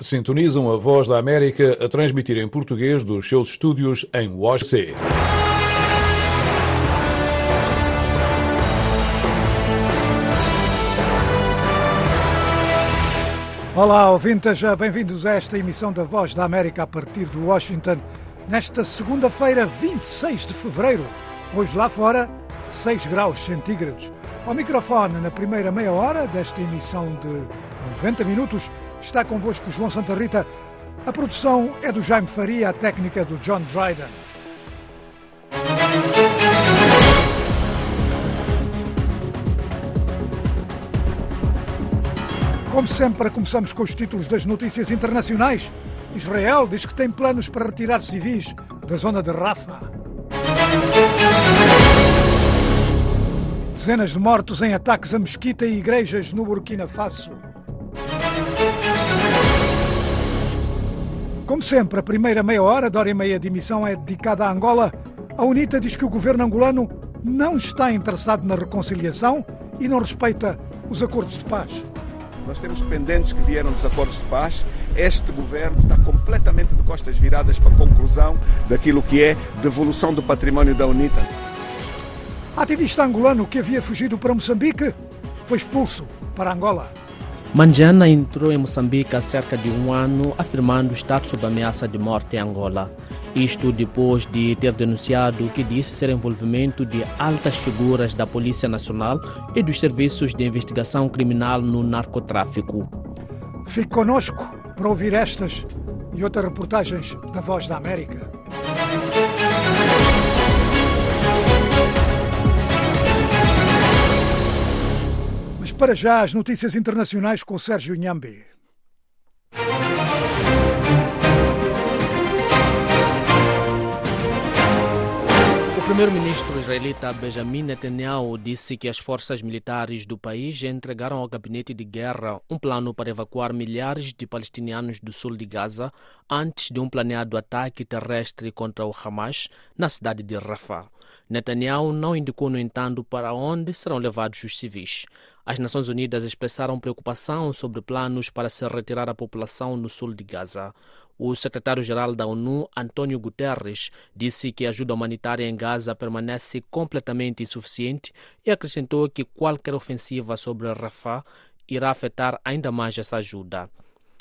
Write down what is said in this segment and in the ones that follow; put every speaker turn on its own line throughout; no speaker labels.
Sintonizam a Voz da América a transmitir em português dos seus estúdios em Washington.
Olá, ouvintes, bem-vindos a esta emissão da Voz da América a partir de Washington, nesta segunda-feira, 26 de fevereiro. Hoje lá fora, 6 graus centígrados. Ao microfone, na primeira meia hora desta emissão de 90 minutos, Está convosco João Santa Rita. A produção é do Jaime Faria, a técnica é do John Dryden. Como sempre, começamos com os títulos das notícias internacionais. Israel diz que tem planos para retirar civis da zona de Rafah. Dezenas de mortos em ataques a mesquita e igrejas no Burkina Faso. Como sempre, a primeira meia hora da hora e meia de emissão é dedicada à Angola. A UNITA diz que o governo angolano não está interessado na reconciliação e não respeita os acordos de paz.
Nós temos pendentes que vieram dos acordos de paz. Este governo está completamente de costas viradas para a conclusão daquilo que é devolução do património da UNITA.
Ativista angolano que havia fugido para Moçambique foi expulso para Angola.
Manjana entrou em Moçambique há cerca de um ano, afirmando estar sob ameaça de morte em Angola. Isto depois de ter denunciado o que disse ser envolvimento de altas figuras da Polícia Nacional e dos serviços de investigação criminal no narcotráfico.
Fique conosco para ouvir estas e outras reportagens da Voz da América. Para já as notícias internacionais com Sérgio Nhambi.
O primeiro-ministro israelita Benjamin Netanyahu disse que as forças militares do país entregaram ao gabinete de guerra um plano para evacuar milhares de palestinianos do sul de Gaza antes de um planeado ataque terrestre contra o Hamas na cidade de Rafah. Netanyahu não indicou, no entanto, para onde serão levados os civis. As Nações Unidas expressaram preocupação sobre planos para se retirar a população no sul de Gaza. O secretário-geral da ONU, António Guterres, disse que a ajuda humanitária em Gaza permanece completamente insuficiente e acrescentou que qualquer ofensiva sobre Rafah irá afetar ainda mais essa ajuda.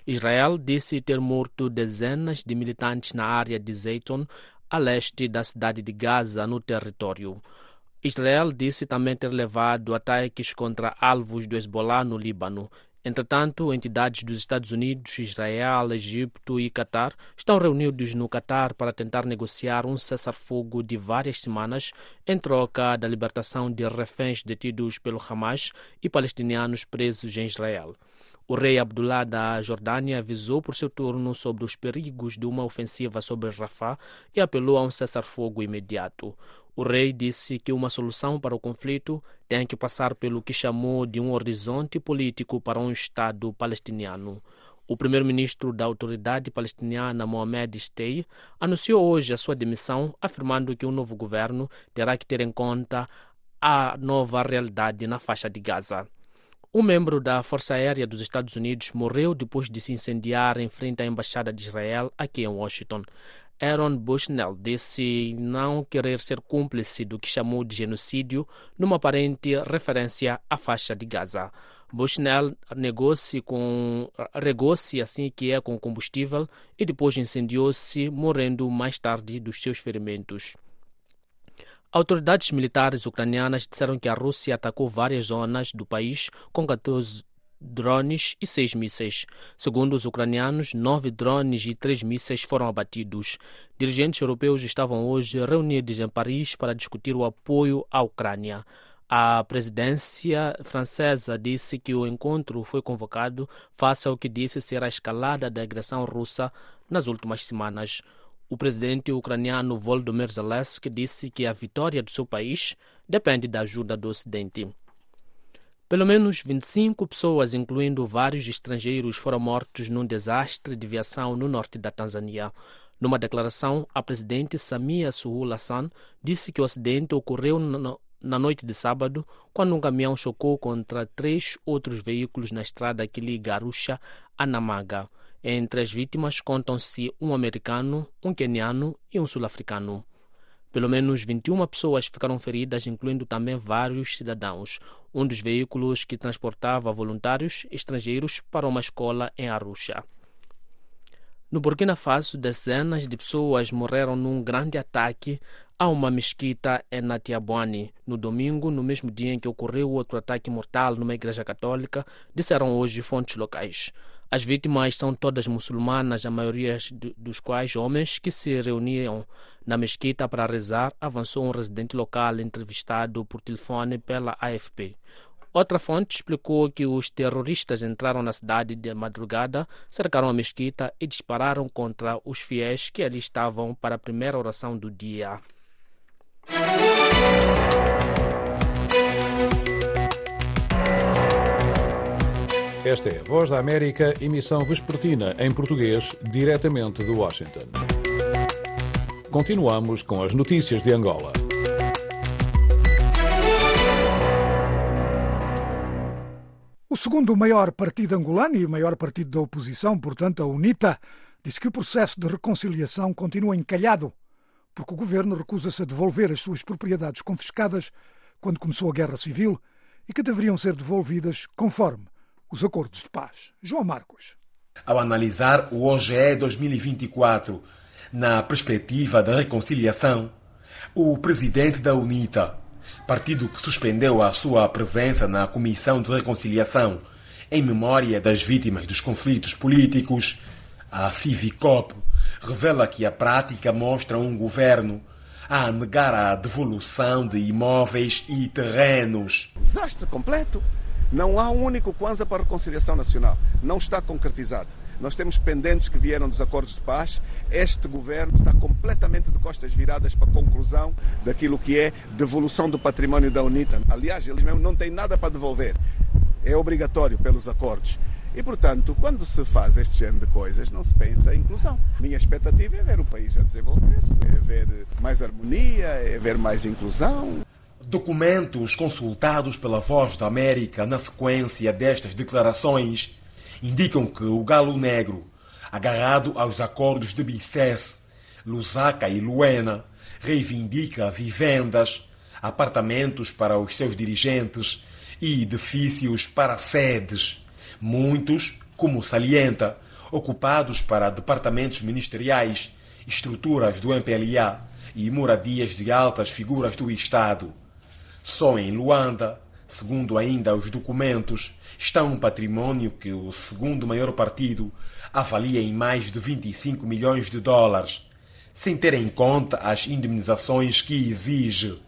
Israel disse ter morto dezenas de militantes na área de Zayton, a leste da cidade de Gaza, no território. Israel disse também ter levado ataques contra alvos do Hezbollah no Líbano. Entretanto, entidades dos Estados Unidos, Israel, Egito e Catar estão reunidos no Catar para tentar negociar um cessar-fogo de várias semanas em troca da libertação de reféns detidos pelo Hamas e palestinianos presos em Israel. O rei Abdullah da Jordânia avisou por seu turno sobre os perigos de uma ofensiva sobre Rafah e apelou a um cessar-fogo imediato. O rei disse que uma solução para o conflito tem que passar pelo que chamou de um horizonte político para um Estado palestiniano. O primeiro-ministro da autoridade palestiniana, Mohamed Stey, anunciou hoje a sua demissão, afirmando que o um novo governo terá que ter em conta a nova realidade na faixa de Gaza. Um membro da Força Aérea dos Estados Unidos morreu depois de se incendiar em frente à Embaixada de Israel aqui em Washington. Aaron Bushnell disse não querer ser cúmplice do que chamou de genocídio numa aparente referência à faixa de Gaza. Bushnell negou-se com regou-se assim que é com combustível e depois incendiou-se, morrendo mais tarde dos seus ferimentos. Autoridades militares ucranianas disseram que a Rússia atacou várias zonas do país com 14 drones e seis mísseis. Segundo os ucranianos, nove drones e três mísseis foram abatidos. Dirigentes europeus estavam hoje reunidos em Paris para discutir o apoio à Ucrânia. A presidência francesa disse que o encontro foi convocado face ao que disse ser a escalada da agressão russa nas últimas semanas. O presidente ucraniano Volodymyr Zelensky disse que a vitória do seu país depende da ajuda do Ocidente. Pelo menos 25 pessoas, incluindo vários estrangeiros, foram mortos num desastre de viação no norte da Tanzânia. Numa declaração, a presidente Samia Suluhu Hassan disse que o acidente ocorreu na noite de sábado, quando um caminhão chocou contra três outros veículos na estrada que liga Arusha a Namaga. Entre as vítimas contam-se um americano, um queniano e um sul-africano. Pelo menos 21 pessoas ficaram feridas, incluindo também vários cidadãos. Um dos veículos que transportava voluntários estrangeiros para uma escola em Arusha. No Burkina Faso, dezenas de pessoas morreram num grande ataque a uma mesquita em Natiabuani no domingo, no mesmo dia em que ocorreu outro ataque mortal numa igreja católica, disseram hoje fontes locais. As vítimas são todas muçulmanas, a maioria dos quais homens que se reuniam na mesquita para rezar, avançou um residente local entrevistado por telefone pela AFP. Outra fonte explicou que os terroristas entraram na cidade de madrugada, cercaram a mesquita e dispararam contra os fiéis que ali estavam para a primeira oração do dia.
Esta é a Voz da América, emissão vespertina em português, diretamente de Washington. Continuamos com as notícias de Angola.
O segundo maior partido angolano e o maior partido da oposição, portanto a UNITA, disse que o processo de reconciliação continua encalhado, porque o governo recusa-se a devolver as suas propriedades confiscadas quando começou a guerra civil e que deveriam ser devolvidas conforme os acordos de paz. João Marcos.
Ao analisar o OGE 2024 na perspectiva da reconciliação, o presidente da UNITA, partido que suspendeu a sua presença na Comissão de Reconciliação em memória das vítimas dos conflitos políticos, a Civicop, revela que a prática mostra um governo a negar a devolução de imóveis e terrenos.
Desastre completo. Não há um único Kwanza para a reconciliação nacional. Não está concretizado. Nós temos pendentes que vieram dos acordos de paz. Este governo está completamente de costas viradas para a conclusão daquilo que é devolução do património da UNITA. Aliás, eles mesmo não têm nada para devolver. É obrigatório pelos acordos. E, portanto, quando se faz este género de coisas, não se pensa em inclusão. Minha expectativa é ver o país a desenvolver-se, é ver mais harmonia, é ver mais inclusão.
Documentos consultados pela Voz da América na sequência destas declarações indicam que o Galo Negro, agarrado aos acordos de Bicesse, Lusaka e Luena, reivindica vivendas, apartamentos para os seus dirigentes e edifícios para sedes, muitos, como salienta, ocupados para departamentos ministeriais, estruturas do MPLA e moradias de altas figuras do Estado. Só em Luanda, segundo ainda os documentos, está um patrimônio que o segundo maior partido avalia em mais de 25 milhões de dólares, sem ter em conta as indemnizações que exige.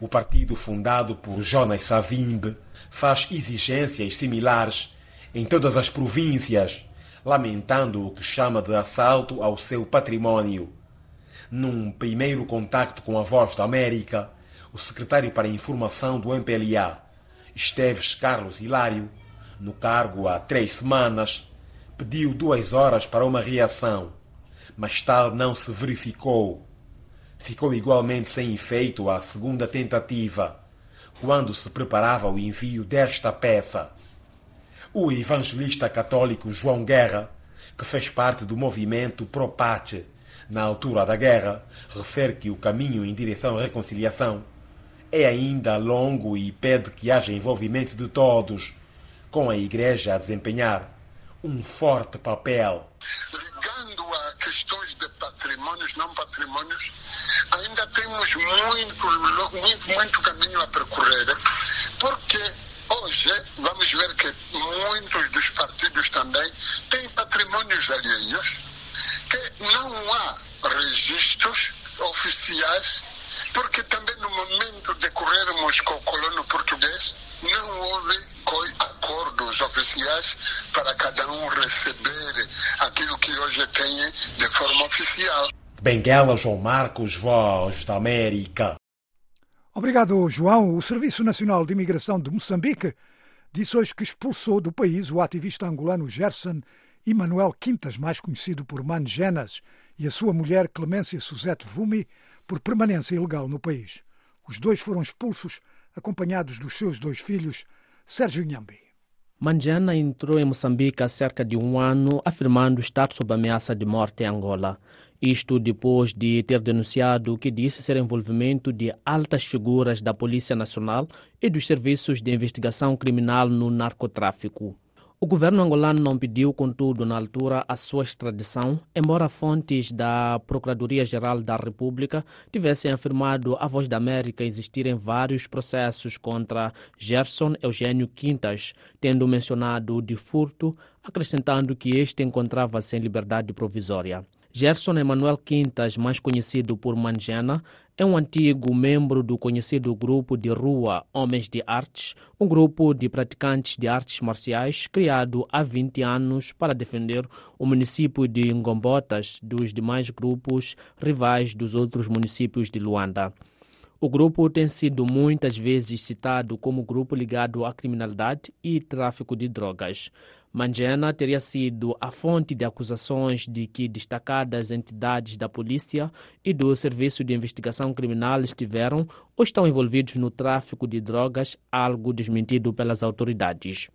O partido fundado por Jonas Savimbe faz exigências similares em todas as províncias, lamentando o que chama de assalto ao seu patrimônio. Num primeiro contacto com a Voz da América, o secretário para a Informação do MPLA, Esteves Carlos Hilário, no cargo há três semanas, pediu duas horas para uma reação, mas tal não se verificou. Ficou igualmente sem efeito a segunda tentativa, quando se preparava o envio desta peça. O evangelista católico João Guerra, que fez parte do movimento Pro-Pace na altura da guerra, refere que o caminho em direção à reconciliação é ainda longo e pede que haja envolvimento de todos, com a Igreja a desempenhar um forte papel.
Ligando a questões de patrimônios, não patrimônios, ainda temos muito, muito, muito caminho a percorrer, porque hoje vamos ver que muitos dos partidos também têm patrimônios alheios que não há registros oficiais porque também no momento de corrermos com o colono português, não houve acordos oficiais para cada um receber aquilo que hoje tem de forma oficial.
Benguela João Marcos, Voz da América.
Obrigado, João. O Serviço Nacional de Imigração de Moçambique disse hoje que expulsou do país o ativista angolano Gerson Emanuel Quintas, mais conhecido por Mangenas, e a sua mulher Clemência Suzette Vumi, por permanência ilegal no país. Os dois foram expulsos, acompanhados dos seus dois filhos, Sérgio Nhambi.
Manjana entrou em Moçambique há cerca de um ano, afirmando estar sob ameaça de morte em Angola. Isto depois de ter denunciado o que disse ser envolvimento de altas figuras da Polícia Nacional e dos serviços de investigação criminal no narcotráfico. O governo angolano não pediu, contudo, na altura, a sua extradição, embora fontes da Procuradoria-Geral da República tivessem afirmado à Voz da América existirem vários processos contra Gerson Eugênio Quintas, tendo mencionado de furto, acrescentando que este encontrava-se em liberdade provisória. Gerson Emanuel Quintas, mais conhecido por Manjana, é um antigo membro do conhecido grupo de rua Homens de Artes, um grupo de praticantes de artes marciais criado há 20 anos para defender o município de Ngombotas dos demais grupos rivais dos outros municípios de Luanda. O grupo tem sido muitas vezes citado como grupo ligado à criminalidade e tráfico de drogas. Manjena teria sido a fonte de acusações de que destacadas entidades da polícia e do Serviço de Investigação Criminal estiveram ou estão envolvidos no tráfico de drogas, algo desmentido pelas autoridades.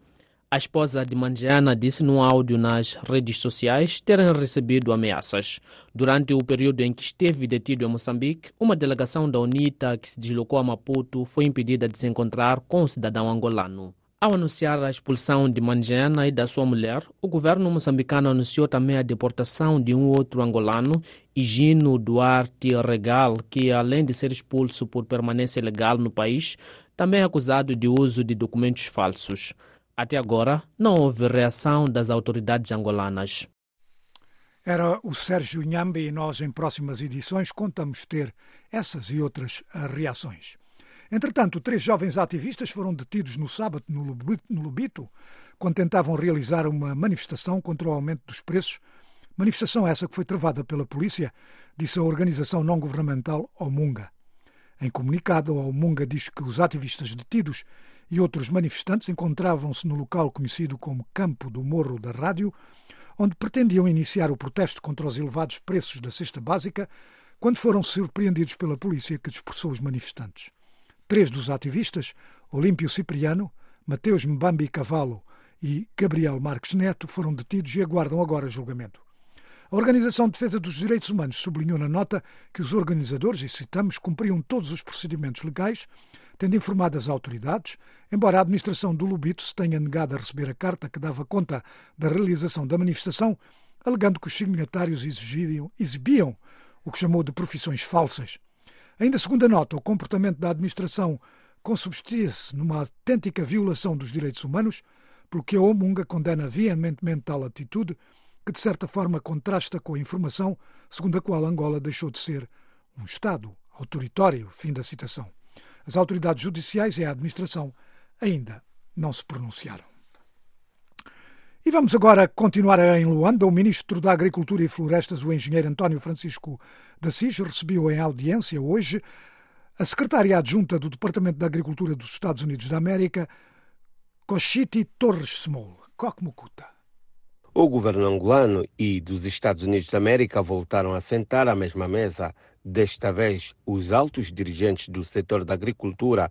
A esposa de Mangiana disse num áudio nas redes sociais terem recebido ameaças. Durante o período em que esteve detido em Moçambique, uma delegação da UNITA que se deslocou a Maputo foi impedida de se encontrar com o cidadão angolano. Ao anunciar a expulsão de Mangiana e da sua mulher, o governo moçambicano anunciou também a deportação de um outro angolano, Higino Duarte Regal, que além de ser expulso por permanência ilegal no país, também é acusado de uso de documentos falsos. Até agora, não houve reação das autoridades angolanas.
Era o Sérgio Nhambe e nós, em próximas edições, contamos ter essas e outras reações. Entretanto, três jovens ativistas foram detidos no sábado no Lubito, quando tentavam realizar uma manifestação contra o aumento dos preços. Manifestação essa que foi travada pela polícia, disse a organização não-governamental Omunga. Em comunicado, a Omunga diz que os ativistas detidos e outros manifestantes encontravam-se no local conhecido como Campo do Morro da Rádio, onde pretendiam iniciar o protesto contra os elevados preços da cesta básica, quando foram surpreendidos pela polícia que dispersou os manifestantes. Três dos ativistas, Olímpio Cipriano, Mateus Mbambi Cavalo e Gabriel Marques Neto, foram detidos e aguardam agora julgamento. A Organização de Defesa dos Direitos Humanos sublinhou na nota que os organizadores, e citamos, cumpriam todos os procedimentos legais tendo informado as autoridades, embora a administração do Lubito se tenha negado a receber a carta que dava conta da realização da manifestação, alegando que os signatários exibiam, exibiam o que chamou de profissões falsas. Ainda segundo a nota, o comportamento da administração consubstia-se numa autêntica violação dos direitos humanos, pelo que a Omunga condena veementemente tal atitude, que de certa forma contrasta com a informação segundo a qual Angola deixou de ser um Estado autoritário. Fim da citação. As autoridades judiciais e a administração ainda não se pronunciaram. E vamos agora continuar em Luanda. O ministro da Agricultura e Florestas, o engenheiro António Francisco da Cis, recebeu em audiência hoje a secretária adjunta do Departamento da Agricultura dos Estados Unidos da América, Koshiti Torres Small. Kokmukuta.
O governo angolano e dos Estados Unidos da América voltaram a sentar à mesma mesa. Desta vez, os altos dirigentes do setor da agricultura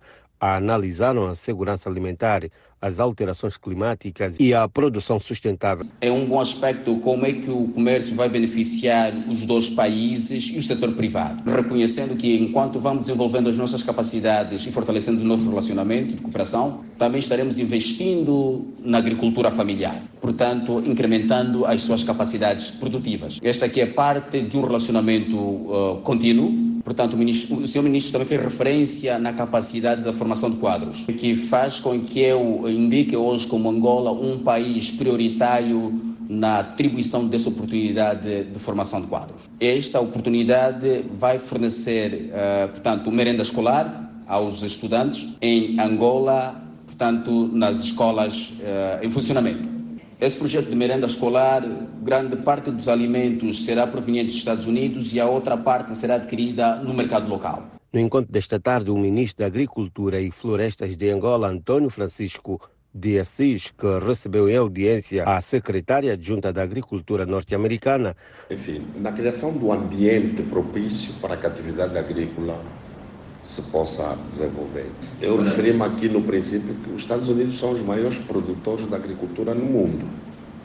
analisaram a segurança alimentar, as alterações climáticas e a produção sustentável.
É um bom aspecto como é que o comércio vai beneficiar os dois países e o setor privado, reconhecendo que enquanto vamos desenvolvendo as nossas capacidades e fortalecendo o nosso relacionamento de cooperação, também estaremos investindo na agricultura familiar, portanto, incrementando as suas capacidades produtivas. Esta aqui é parte de um relacionamento uh, contínuo Portanto, o, ministro, o senhor ministro também fez referência na capacidade da formação de quadros, que faz com que eu indique hoje como Angola um país prioritário na atribuição dessa oportunidade de formação de quadros. Esta oportunidade vai fornecer, uh, portanto, merenda escolar aos estudantes em Angola, portanto, nas escolas uh, em funcionamento. Esse projeto de merenda escolar, grande parte dos alimentos será proveniente dos Estados Unidos e a outra parte será adquirida no mercado local.
No encontro desta tarde, o ministro da Agricultura e Florestas de Angola, Antônio Francisco de Assis, que recebeu em audiência a secretária adjunta da Agricultura norte-americana.
Enfim, na criação do ambiente propício para a atividade agrícola, se possa desenvolver. Eu referi-me aqui no princípio que os Estados Unidos são os maiores produtores da agricultura no mundo.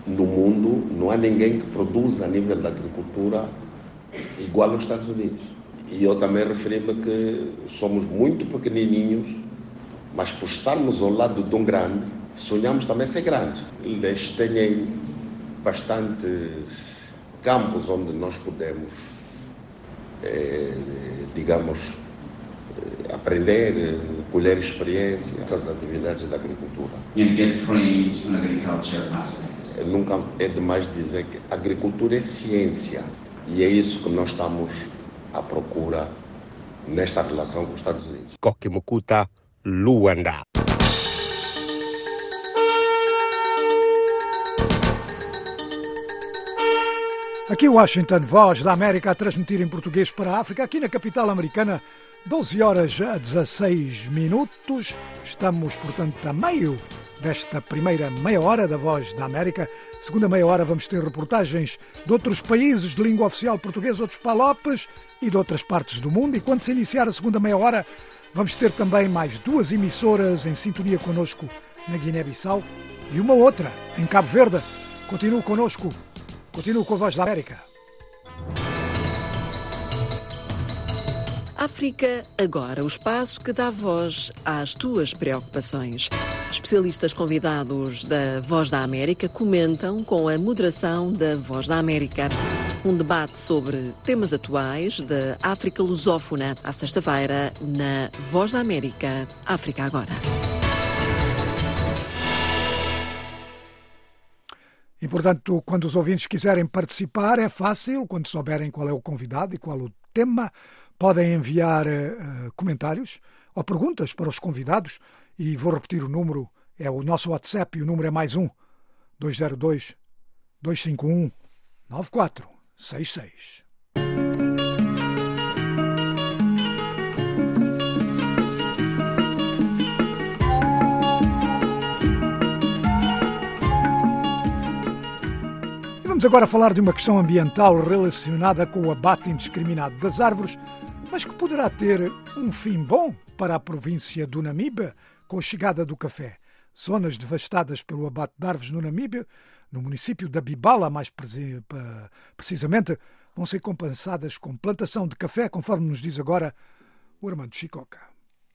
No mundo não há ninguém que produza a nível da agricultura igual aos Estados Unidos. E eu também referi-me que somos muito pequenininhos, mas por estarmos ao lado de um grande, sonhamos também ser grandes. Eles têm bastantes campos onde nós podemos, eh, digamos, aprender, colher experiência das atividades da agricultura.
And get trained on agriculture aspects.
Nunca é demais dizer que a agricultura é ciência e é isso que nós estamos à procura nesta relação com os Estados Unidos.
Kokimukuta, Luanda.
Aqui Washington, voz da América a transmitir em português para a África, aqui na capital americana, 12 horas a 16 minutos. Estamos, portanto, a meio desta primeira meia hora da Voz da América. Segunda meia hora vamos ter reportagens de outros países de língua oficial portuguesa, outros palopes e de outras partes do mundo. E quando se iniciar a segunda meia hora, vamos ter também mais duas emissoras em sintonia connosco na Guiné-Bissau e uma outra em Cabo Verde. Continue connosco Continuo com a Voz da América.
África Agora, o espaço que dá voz às tuas preocupações. Especialistas convidados da Voz da América comentam com a moderação da Voz da América. Um debate sobre temas atuais da África lusófona, à sexta-feira, na Voz da América, África Agora.
E, portanto, quando os ouvintes quiserem participar, é fácil, quando souberem qual é o convidado e qual o tema, podem enviar uh, comentários ou perguntas para os convidados. E vou repetir o número, é o nosso WhatsApp e o número é mais um, 202 251 9466. Vamos agora falar de uma questão ambiental relacionada com o abate indiscriminado das árvores, mas que poderá ter um fim bom para a província do Namíbia com a chegada do café. Zonas devastadas pelo abate de árvores no Namíbia, no município da Bibala, mais precisamente, vão ser compensadas com plantação de café, conforme nos diz agora o Armando Chicoca.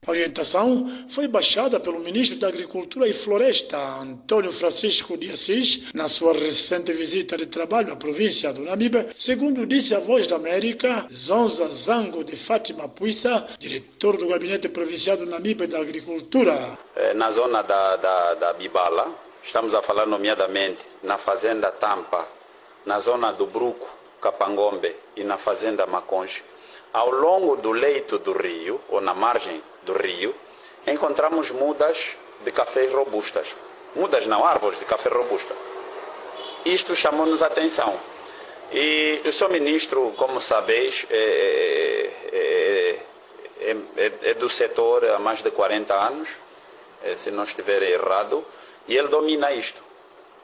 A orientação foi baixada pelo ministro da Agricultura e Floresta, Antônio Francisco de Assis, na sua recente visita de trabalho à província do Namibe, segundo disse a Voz da América, Zonza Zango de Fátima Puissa, diretor do Gabinete Provincial do Namibe da Agricultura.
É, na zona da, da, da Bibala, estamos a falar nomeadamente na Fazenda Tampa, na zona do Bruco, Capangombe e na Fazenda Maconche, ao longo do leito do rio, ou na margem do rio, encontramos mudas de cafés robustas. Mudas não, árvores de café robusta. Isto chamou-nos a atenção. E o seu ministro, como sabeis, é, é, é, é, do setor há mais de 40 anos, se não estiver errado, e ele domina isto.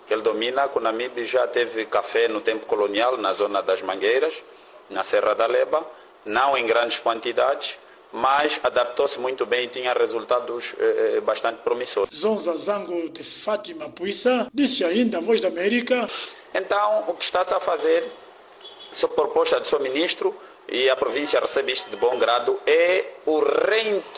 Ele domina, o Namibe já teve café no tempo colonial, na zona das Mangueiras, na Serra da Leba, não em grandes quantidades, mas adaptou-se muito bem e tinha resultados eh, bastante promissores.
Zonza Zango de Fátima Puissa disse ainda a Voz da América.
Então, o que está-se a fazer, sob proposta do seu ministro, e a província recebe isto de bom grado, é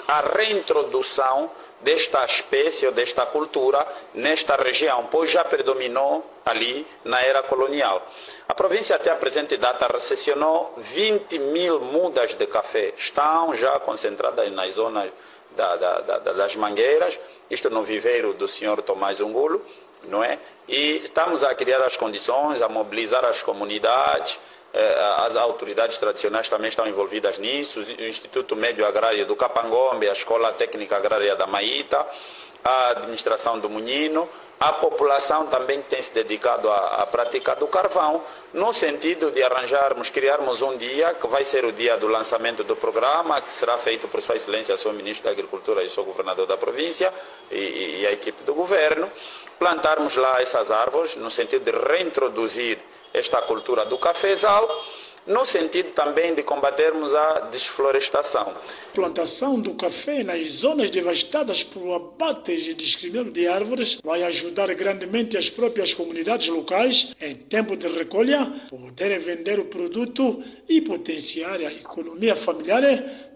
a reintrodução desta espécie ou desta cultura nesta região, pois já predominou ali na era colonial. A província até a presente data recepcionou 20 mil mudas de café, estão já concentradas nas zonas da, da, da, das mangueiras, isto no viveiro do senhor Tomás Ungulo, não é? E estamos a criar as condições, a mobilizar as comunidades, as autoridades tradicionais também estão envolvidas nisso, o Instituto Médio Agrário do Capangombe, a Escola Técnica Agrária da Maíta, a administração do Munino, a população também tem se dedicado à, à, prática do carvão, no sentido de arranjarmos, criarmos um dia, que vai ser o dia do lançamento do programa, que será feito por Sua Excelência, seu Ministro da Agricultura e seu Governador da província e, e a equipe do governo, plantarmos lá essas árvores, no sentido de reintroduzir esta cultura do cafezal no sentido também de combatermos a desflorestação.
Plantação do café nas zonas devastadas por abates e discriminação de árvores vai ajudar grandemente as próprias comunidades locais, em tempo de recolha, poderem vender o produto e potenciar a economia familiar,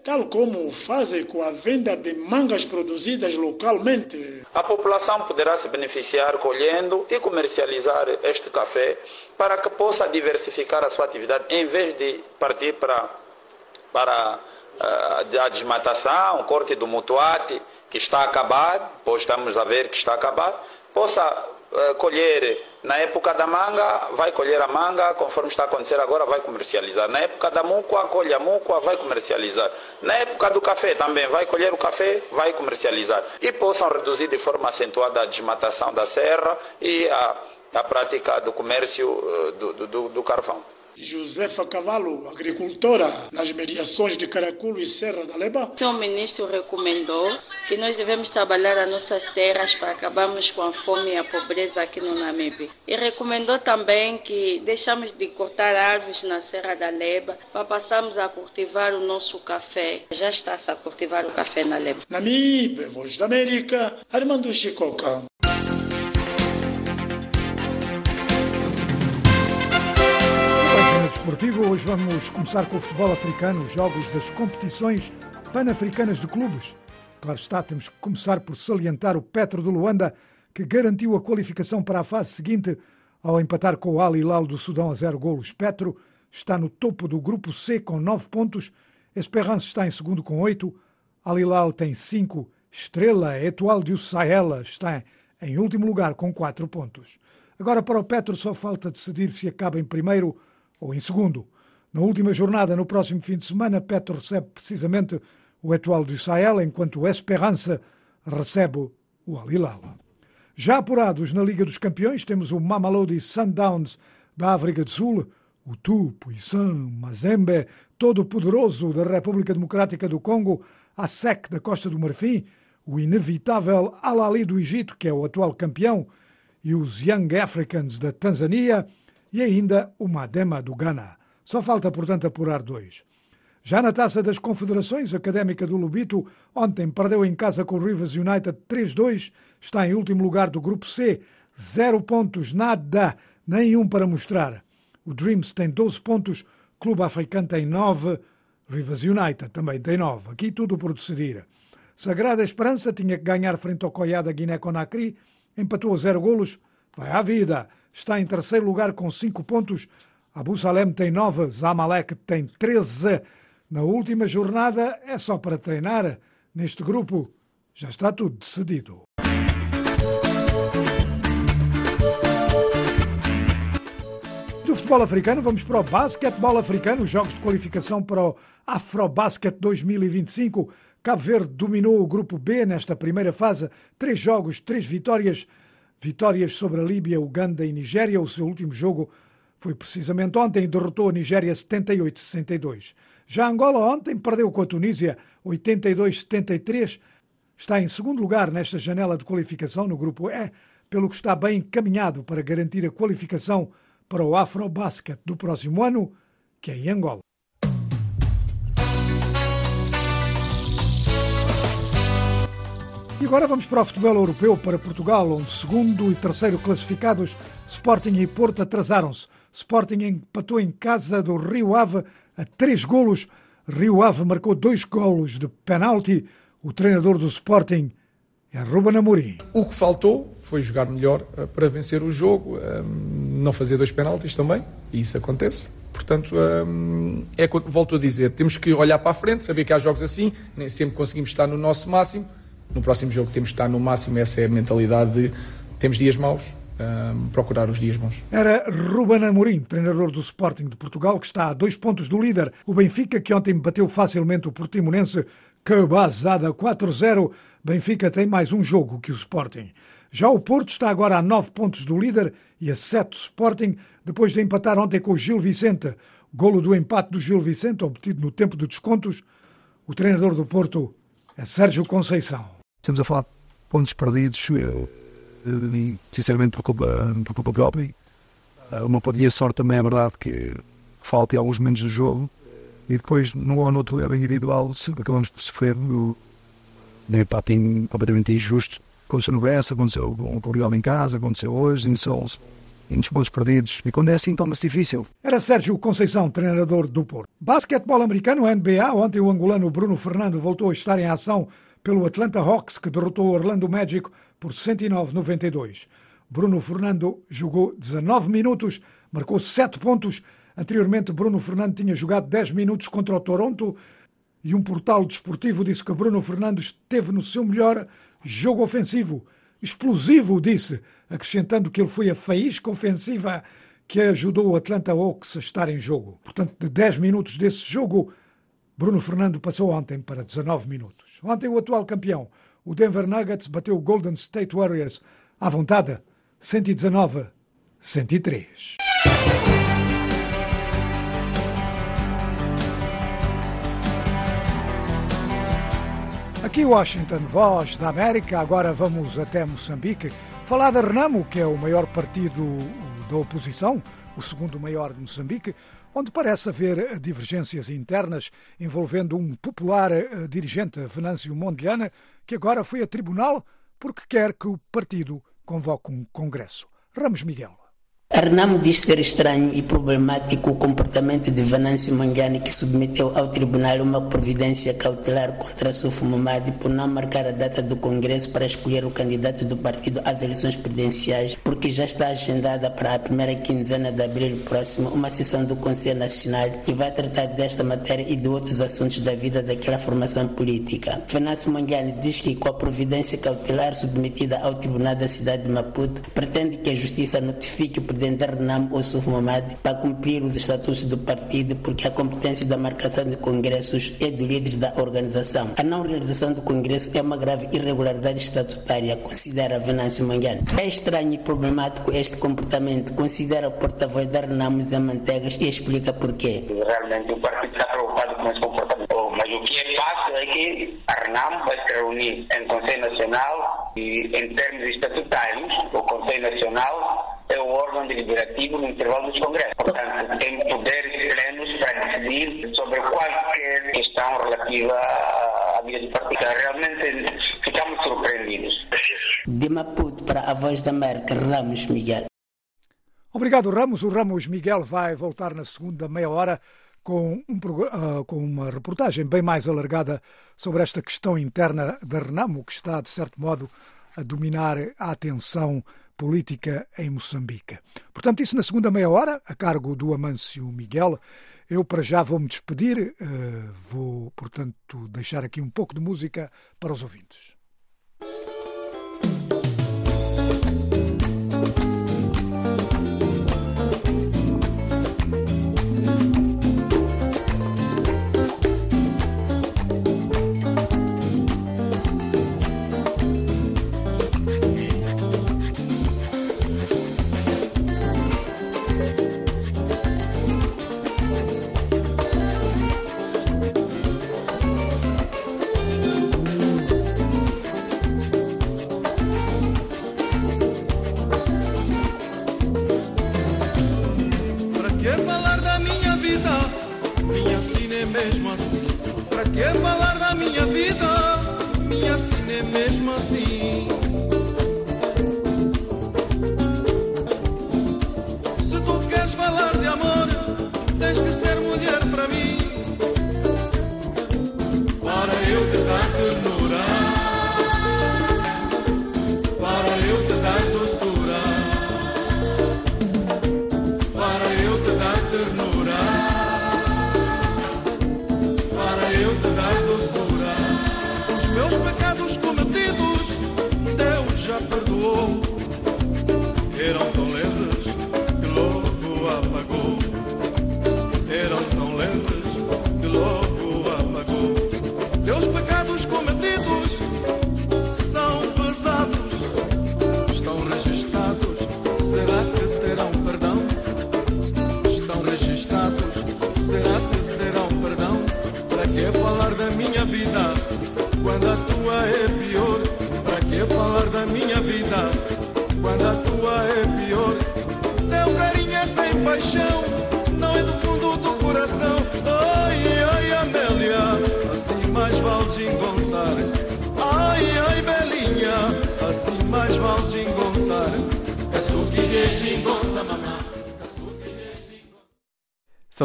tal como fazem com a venda de mangas produzidas localmente.
A população poderá se beneficiar colhendo e comercializar este café para que possa diversificar a sua atividade em vez de partir para, para uh, a desmatação, o corte do mutuate, que está a acabar, pois estamos a ver que está a acabar, possa colher na época da manga, vai colher a manga, conforme está a acontecer agora, vai comercializar. Na época da mucua, colhe a mucua, vai comercializar. Na época do café também, vai colher o café, vai comercializar. E possam reduzir de forma acentuada a desmatação da serra e a a prática do comércio eh, do, do, do carvão.
Josefa Cavallo, agricultora nas mediações de Caraculo e Serra da Leba.
O ministro recomendou que nós devemos trabalhar as nossas terras para acabarmos com a fome e a pobreza aqui no Namibe. E recomendou também que deixamos de cortar árvores na Serra da Leba para passarmos a cultivar o nosso café. Já está-se a cultivar o café na Leba.
Namibe, Voz da América, Armando Chicoca.
Desportivo. Hoje vamos começar com o futebol africano, os jogos das competições pan-africanas de clubes. Claro está, temos que começar por salientar o Petro do Luanda, que garantiu a qualificação para a fase seguinte ao empatar com o Al Hilal do Sudão a zero golos. Petro está no topo do grupo C com nove pontos, Esperance está em segundo com oito, Al Hilal tem cinco, Estrela Etoile do Sahel está em último lugar com quatro pontos. Agora para o Petro só falta decidir se acaba em primeiro ou em segundo. Na última jornada, no próximo fim de semana, Petro recebe precisamente o atual do Sahel, enquanto o Esperança recebe o Al Hilal. Já apurados na Liga dos Campeões, temos o Mamelodi Sundowns da África do Sul, o Tu, Puissant, Mazembe, todo poderoso da República Democrática do Congo, a SEC da Costa do Marfim, o inevitável Al-Ali do Egito, que é o atual campeão, e os Young Africans da Tanzânia, e ainda o Madema do Ghana. Só falta, portanto, apurar dois. Já na taça das confederações, Académica do Lubito ontem perdeu em casa com o Rivers United 3-2, está em último lugar do grupo C, zero pontos, nada, nenhum para mostrar. O Dreams tem 12 pontos, Clube Africano tem 9, Rivers United também tem 9. Aqui tudo por decidir. Sagrada Esperança tinha que ganhar frente ao Coiá da Guiné-Conakry, empatou a zero golos, vai à vida está em terceiro lugar com 5 pontos. Abu Salem tem 9, Zamalek tem 13. Na última jornada é só para treinar. Neste grupo já está tudo decidido. Do futebol africano, vamos para o basquetebol africano, os jogos de qualificação para o Afrobasket 2025. Cabo Verde dominou o grupo B nesta primeira fase, três jogos, três vitórias. Vitórias sobre a Líbia, Uganda e Nigéria. O seu último jogo foi precisamente ontem e derrotou a Nigéria 78-62. Já Angola ontem perdeu com a Tunísia 82-73. Está em segundo lugar nesta janela de qualificação no grupo E, pelo que está bem encaminhado para garantir a qualificação para o Afrobasket do próximo ano, que é em Angola. E agora vamos para o futebol europeu, para Portugal, onde segundo e terceiro classificados, Sporting e Porto atrasaram-se. Sporting empatou em casa do Rio Ave a três golos. Rio Ave marcou dois golos de penalti. O treinador do Sporting é Ruben Amorim.
O que faltou foi jogar melhor eh, para vencer o jogo, eh, não fazer dois penaltis também, e isso acontece. Portanto, eh, é, volto a dizer, temos que olhar para a frente, saber que há jogos assim, nem sempre conseguimos estar no nosso máximo, no próximo jogo temos que estar no máximo, essa é a mentalidade de temos dias maus, um, procurar os dias bons.
Era Ruben Amorim, treinador do Sporting de Portugal, que está a dois pontos do líder, o Benfica, que ontem bateu facilmente o Portimonense, cabazada 4-0. Benfica tem mais um jogo que o Sporting. Já o Porto está agora a nove pontos do líder e a sete do Sporting, depois de empatar ontem com o Gil Vicente. Golo do empate do Gil Vicente, obtido no tempo de descontos. O treinador do Porto é Sérgio Conceição.
Estamos a falar de pontos perdidos, e, sinceramente, por culpa, por culpa própria. Uma minha sorte também é verdade que falta em alguns momentos do jogo. E depois, num ou no outro lado individual, acabamos por sofrer o um empate completamente injusto. Aconteceu no Bessa, aconteceu com o Portugal em casa, aconteceu hoje, em Sols, em pontos perdidos. E quando é assim, toma-se difícil.
Era Sérgio Conceição, treinador do Porto. Basquetebol americano, NBA. Ontem o angolano Bruno Fernando voltou a estar em ação pelo Atlanta Hawks, que derrotou o Orlando Magic por 109-92. Bruno Fernando jogou 19 minutos, marcou 7 pontos. Anteriormente, Bruno Fernando tinha jogado 10 minutos contra o Toronto e um portal desportivo disse que Bruno Fernandes esteve no seu melhor jogo ofensivo. Explosivo, disse, acrescentando que ele foi a faísca ofensiva que ajudou o Atlanta Hawks a estar em jogo. Portanto, de 10 minutos desse jogo, Bruno Fernando passou ontem para 19 minutos. Ontem o atual campeão, o Denver Nuggets, bateu o Golden State Warriors à vontade, 119-103. Aqui Washington, voz da América. Agora vamos até Moçambique falar da Renamo, que é o maior partido da oposição, o segundo maior de Moçambique, onde parece haver divergências internas envolvendo um popular eh, dirigente, Venâncio Mondlane, que agora foi a tribunal porque quer que o partido convoque um congresso. Ramos Miguel.
Arnamo diz ser estranho e problemático o comportamento de Venâncio Mangani que submeteu ao tribunal uma providência cautelar contra Sufo Mamadi por não marcar a data do Congresso para escolher o candidato do partido às eleições presidenciais, porque já está agendada para a primeira quinzena de abril próximo uma sessão do Conselho Nacional que vai tratar desta matéria e de outros assuntos da vida daquela formação política. Venâncio Mangani diz que com a providência cautelar submetida ao tribunal da cidade de Maputo, pretende que a justiça notifique o presidente da Renam, Ossuf Mamad, para cumprir os estatutos do partido, porque a competência da marcação de congressos é do líder da organização. A não realização do congresso é uma grave irregularidade estatutária, considera Venâncio Mangano. É estranho e problemático este comportamento, considera o porta-voz da Renam, Zé Mantegas, e explica porquê.
Realmente o partido está preocupado com esse comportamento. Mas o que é fácil é que a RENAM vai se reunir em Conselho Nacional e, em termos estatutários, o Conselho Nacional é o órgão deliberativo no intervalo dos congressos. Portanto, tem poderes plenos para decidir sobre qualquer questão relativa à vida do partido. Realmente ficamos surpreendidos.
De Maputo para a Voz da América, Ramos Miguel.
Obrigado, Ramos. O Ramos Miguel vai voltar na segunda meia hora com, um, uh, com, uma reportagem bem mais alargada sobre esta questão interna da Renamo, que está, de certo modo, a dominar a atenção política em Moçambique. Portanto, isso na segunda meia hora, a cargo do Amâncio Miguel. Eu, para já, vou-me despedir. Uh, vou, portanto, deixar aqui um pouco de música para os ouvintes.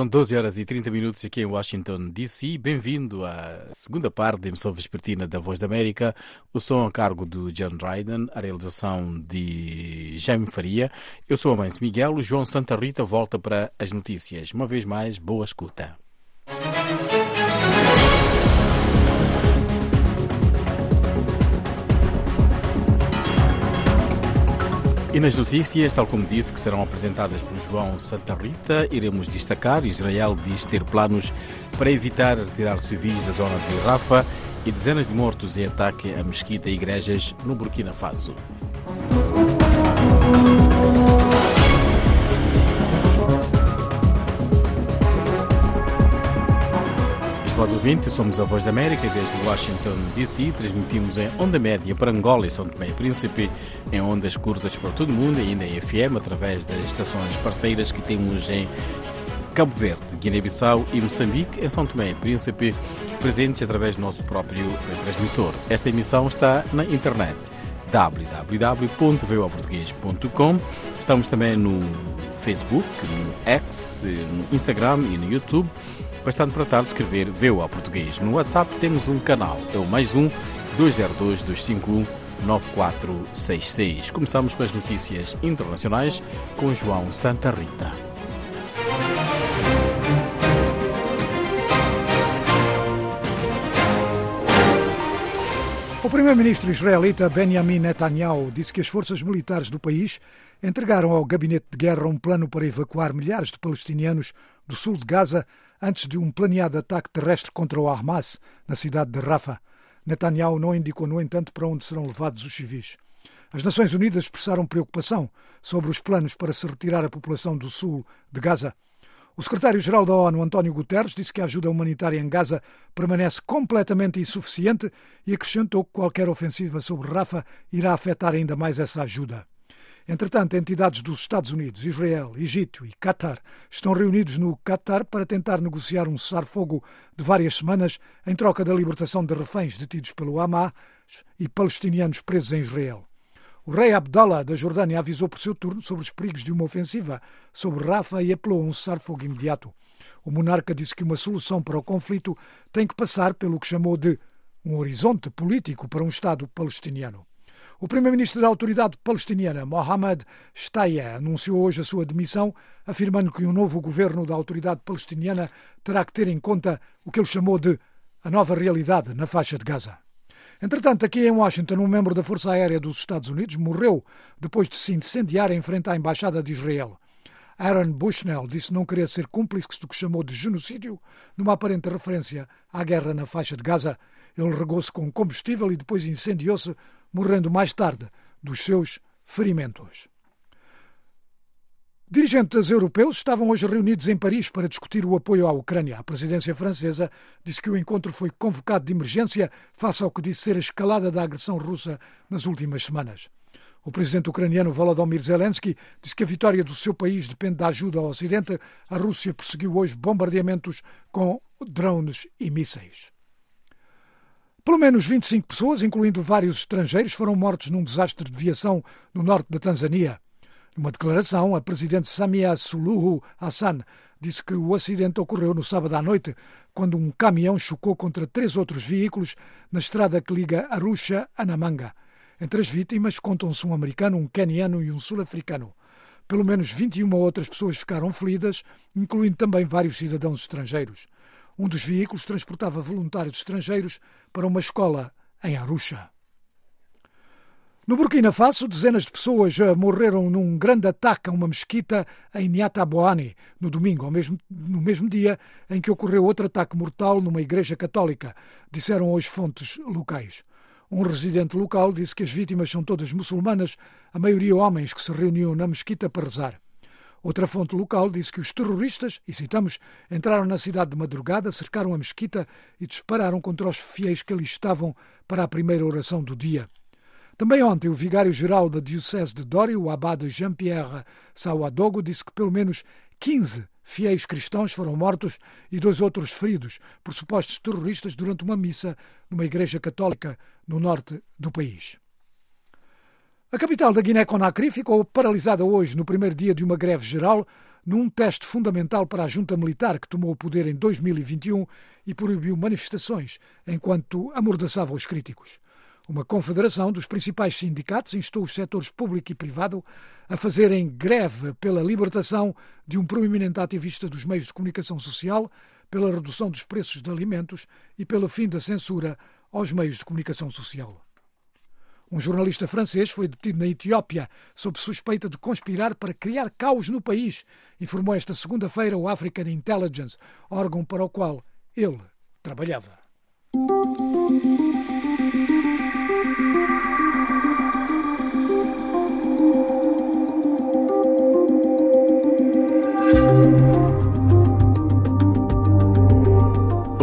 São 12 horas e 30 minutos aqui em Washington, D.C. Bem-vindo à segunda parte da emissão vespertina da Voz da América. O som a cargo do John Dryden, a realização de Jaime Faria. Eu sou a Mãe Miguel. O João Santa Rita volta para as notícias. Uma vez mais, boa escuta. E nas notícias, tal como disse, que serão apresentadas por João Santa Rita, iremos destacar: Israel diz ter planos para evitar retirar civis da zona de Rafa e dezenas de mortos em ataque a mesquita e igrejas no Burkina Faso. Estimado ouvinte, somos a Voz da América desde Washington, D.C. Transmitimos em onda média para Angola e São Tomé e Príncipe, em ondas curtas para todo o mundo e ainda em FM, através das estações parceiras que temos em Cabo Verde, Guiné-Bissau e Moçambique, em São Tomé e Príncipe, presentes através do nosso próprio transmissor. Esta emissão está na internet www.voaportuguês.com Estamos também no Facebook, no X, no Instagram e no YouTube bastante para estar escrever VOA Português. No WhatsApp temos um canal, é o mais um 202 251 9466. Começamos com as notícias internacionais com João Santa Rita.
O primeiro-ministro israelita Benjamin Netanyahu disse que as forças militares do país entregaram ao gabinete de guerra um plano para evacuar milhares de palestinianos do sul de Gaza antes de um planeado ataque terrestre contra o Hamas na cidade de Rafah. Netanyahu não indicou, no entanto, para onde serão levados os civis. As Nações Unidas expressaram preocupação sobre os planos para se retirar a população do sul de Gaza. O secretário-geral da ONU, António Guterres, disse que a ajuda humanitária em Gaza permanece completamente insuficiente e acrescentou que qualquer ofensiva sobre Rafah irá afetar ainda mais essa ajuda. Entretanto, entidades dos Estados Unidos, Israel, Egito e Qatar estão reunidos no Qatar para tentar negociar um cessar-fogo de várias semanas em troca da libertação de reféns detidos pelo Hamas e palestinianos presos em Israel. O rei Abdallah da Jordânia avisou por seu turno sobre os perigos de uma ofensiva sobre Rafa e apelou a um cessar-fogo imediato. O monarca disse que uma solução para o conflito tem que passar pelo que chamou de um horizonte político para um Estado palestiniano. O primeiro-ministro da autoridade palestiniana, Mohamed Shtayyeh, anunciou hoje a sua demissão, afirmando que um novo governo da autoridade palestiniana terá que ter em conta o que ele chamou de a nova realidade na faixa de Gaza. Entretanto, aqui em Washington, um membro da Força Aérea dos Estados Unidos morreu depois de se incendiar em frente à Embaixada de Israel. Aaron Bushnell disse não querer ser cúmplice do que chamou de genocídio, numa aparente referência à guerra na faixa de Gaza. Ele regou-se com combustível e depois incendiou-se morrendo mais tarde dos seus ferimentos. Dirigentes europeus estavam hoje reunidos em Paris para discutir o apoio à Ucrânia. A presidência francesa disse que o encontro foi convocado de emergência face ao que disse ser a escalada da agressão russa nas últimas semanas. O presidente ucraniano Volodymyr Zelensky disse que a vitória do seu país depende da ajuda ao Ocidente. A Rússia perseguiu hoje bombardeamentos com drones e mísseis. Pelo menos 25 pessoas, incluindo vários estrangeiros, foram mortos num desastre de viação no norte da Tanzânia. Numa declaração, a presidente Samia Suluhu Hassan disse que o acidente ocorreu no sábado à noite, quando um caminhão chocou contra três outros veículos na estrada que liga Arusha a Namanga. Entre as vítimas contam-se um americano, um queniano e um sul-africano. Pelo menos 21 outras pessoas ficaram feridas, incluindo também vários cidadãos estrangeiros. Um dos veículos transportava voluntários estrangeiros para uma escola em Arusha. No Burkina Faso, dezenas de pessoas morreram num grande ataque a uma mesquita em Niataboane, no domingo, mesmo, no mesmo dia em que ocorreu outro ataque mortal numa igreja católica, disseram hoje fontes locais. Um residente local disse que as vítimas são todas muçulmanas, a maioria homens que se reuniam na mesquita para rezar. Outra fonte local disse que os terroristas, e citamos, entraram na cidade de madrugada, cercaram a mesquita e dispararam contra os fiéis que ali estavam para a primeira oração do dia. Também ontem, o vigário-geral da Diocese de Dori, o abade Jean-Pierre Sawadogo, disse que pelo menos 15 fiéis cristãos foram mortos e dois outros feridos por supostos terroristas durante uma missa numa igreja católica no norte do país. A capital da Guiné-Conakry ficou paralisada hoje, no primeiro dia de uma greve geral, num teste fundamental para a junta militar que tomou o poder em 2021 e proibiu manifestações enquanto amordaçava os críticos. Uma confederação dos principais sindicatos instou os setores público e privado a fazerem greve pela libertação de um proeminente ativista dos meios de comunicação social, pela redução dos preços de alimentos e pelo fim da censura aos meios de comunicação social. Um jornalista francês foi detido na Etiópia sob suspeita de conspirar para criar caos no país, informou esta segunda-feira o African Intelligence, órgão para o qual ele trabalhava.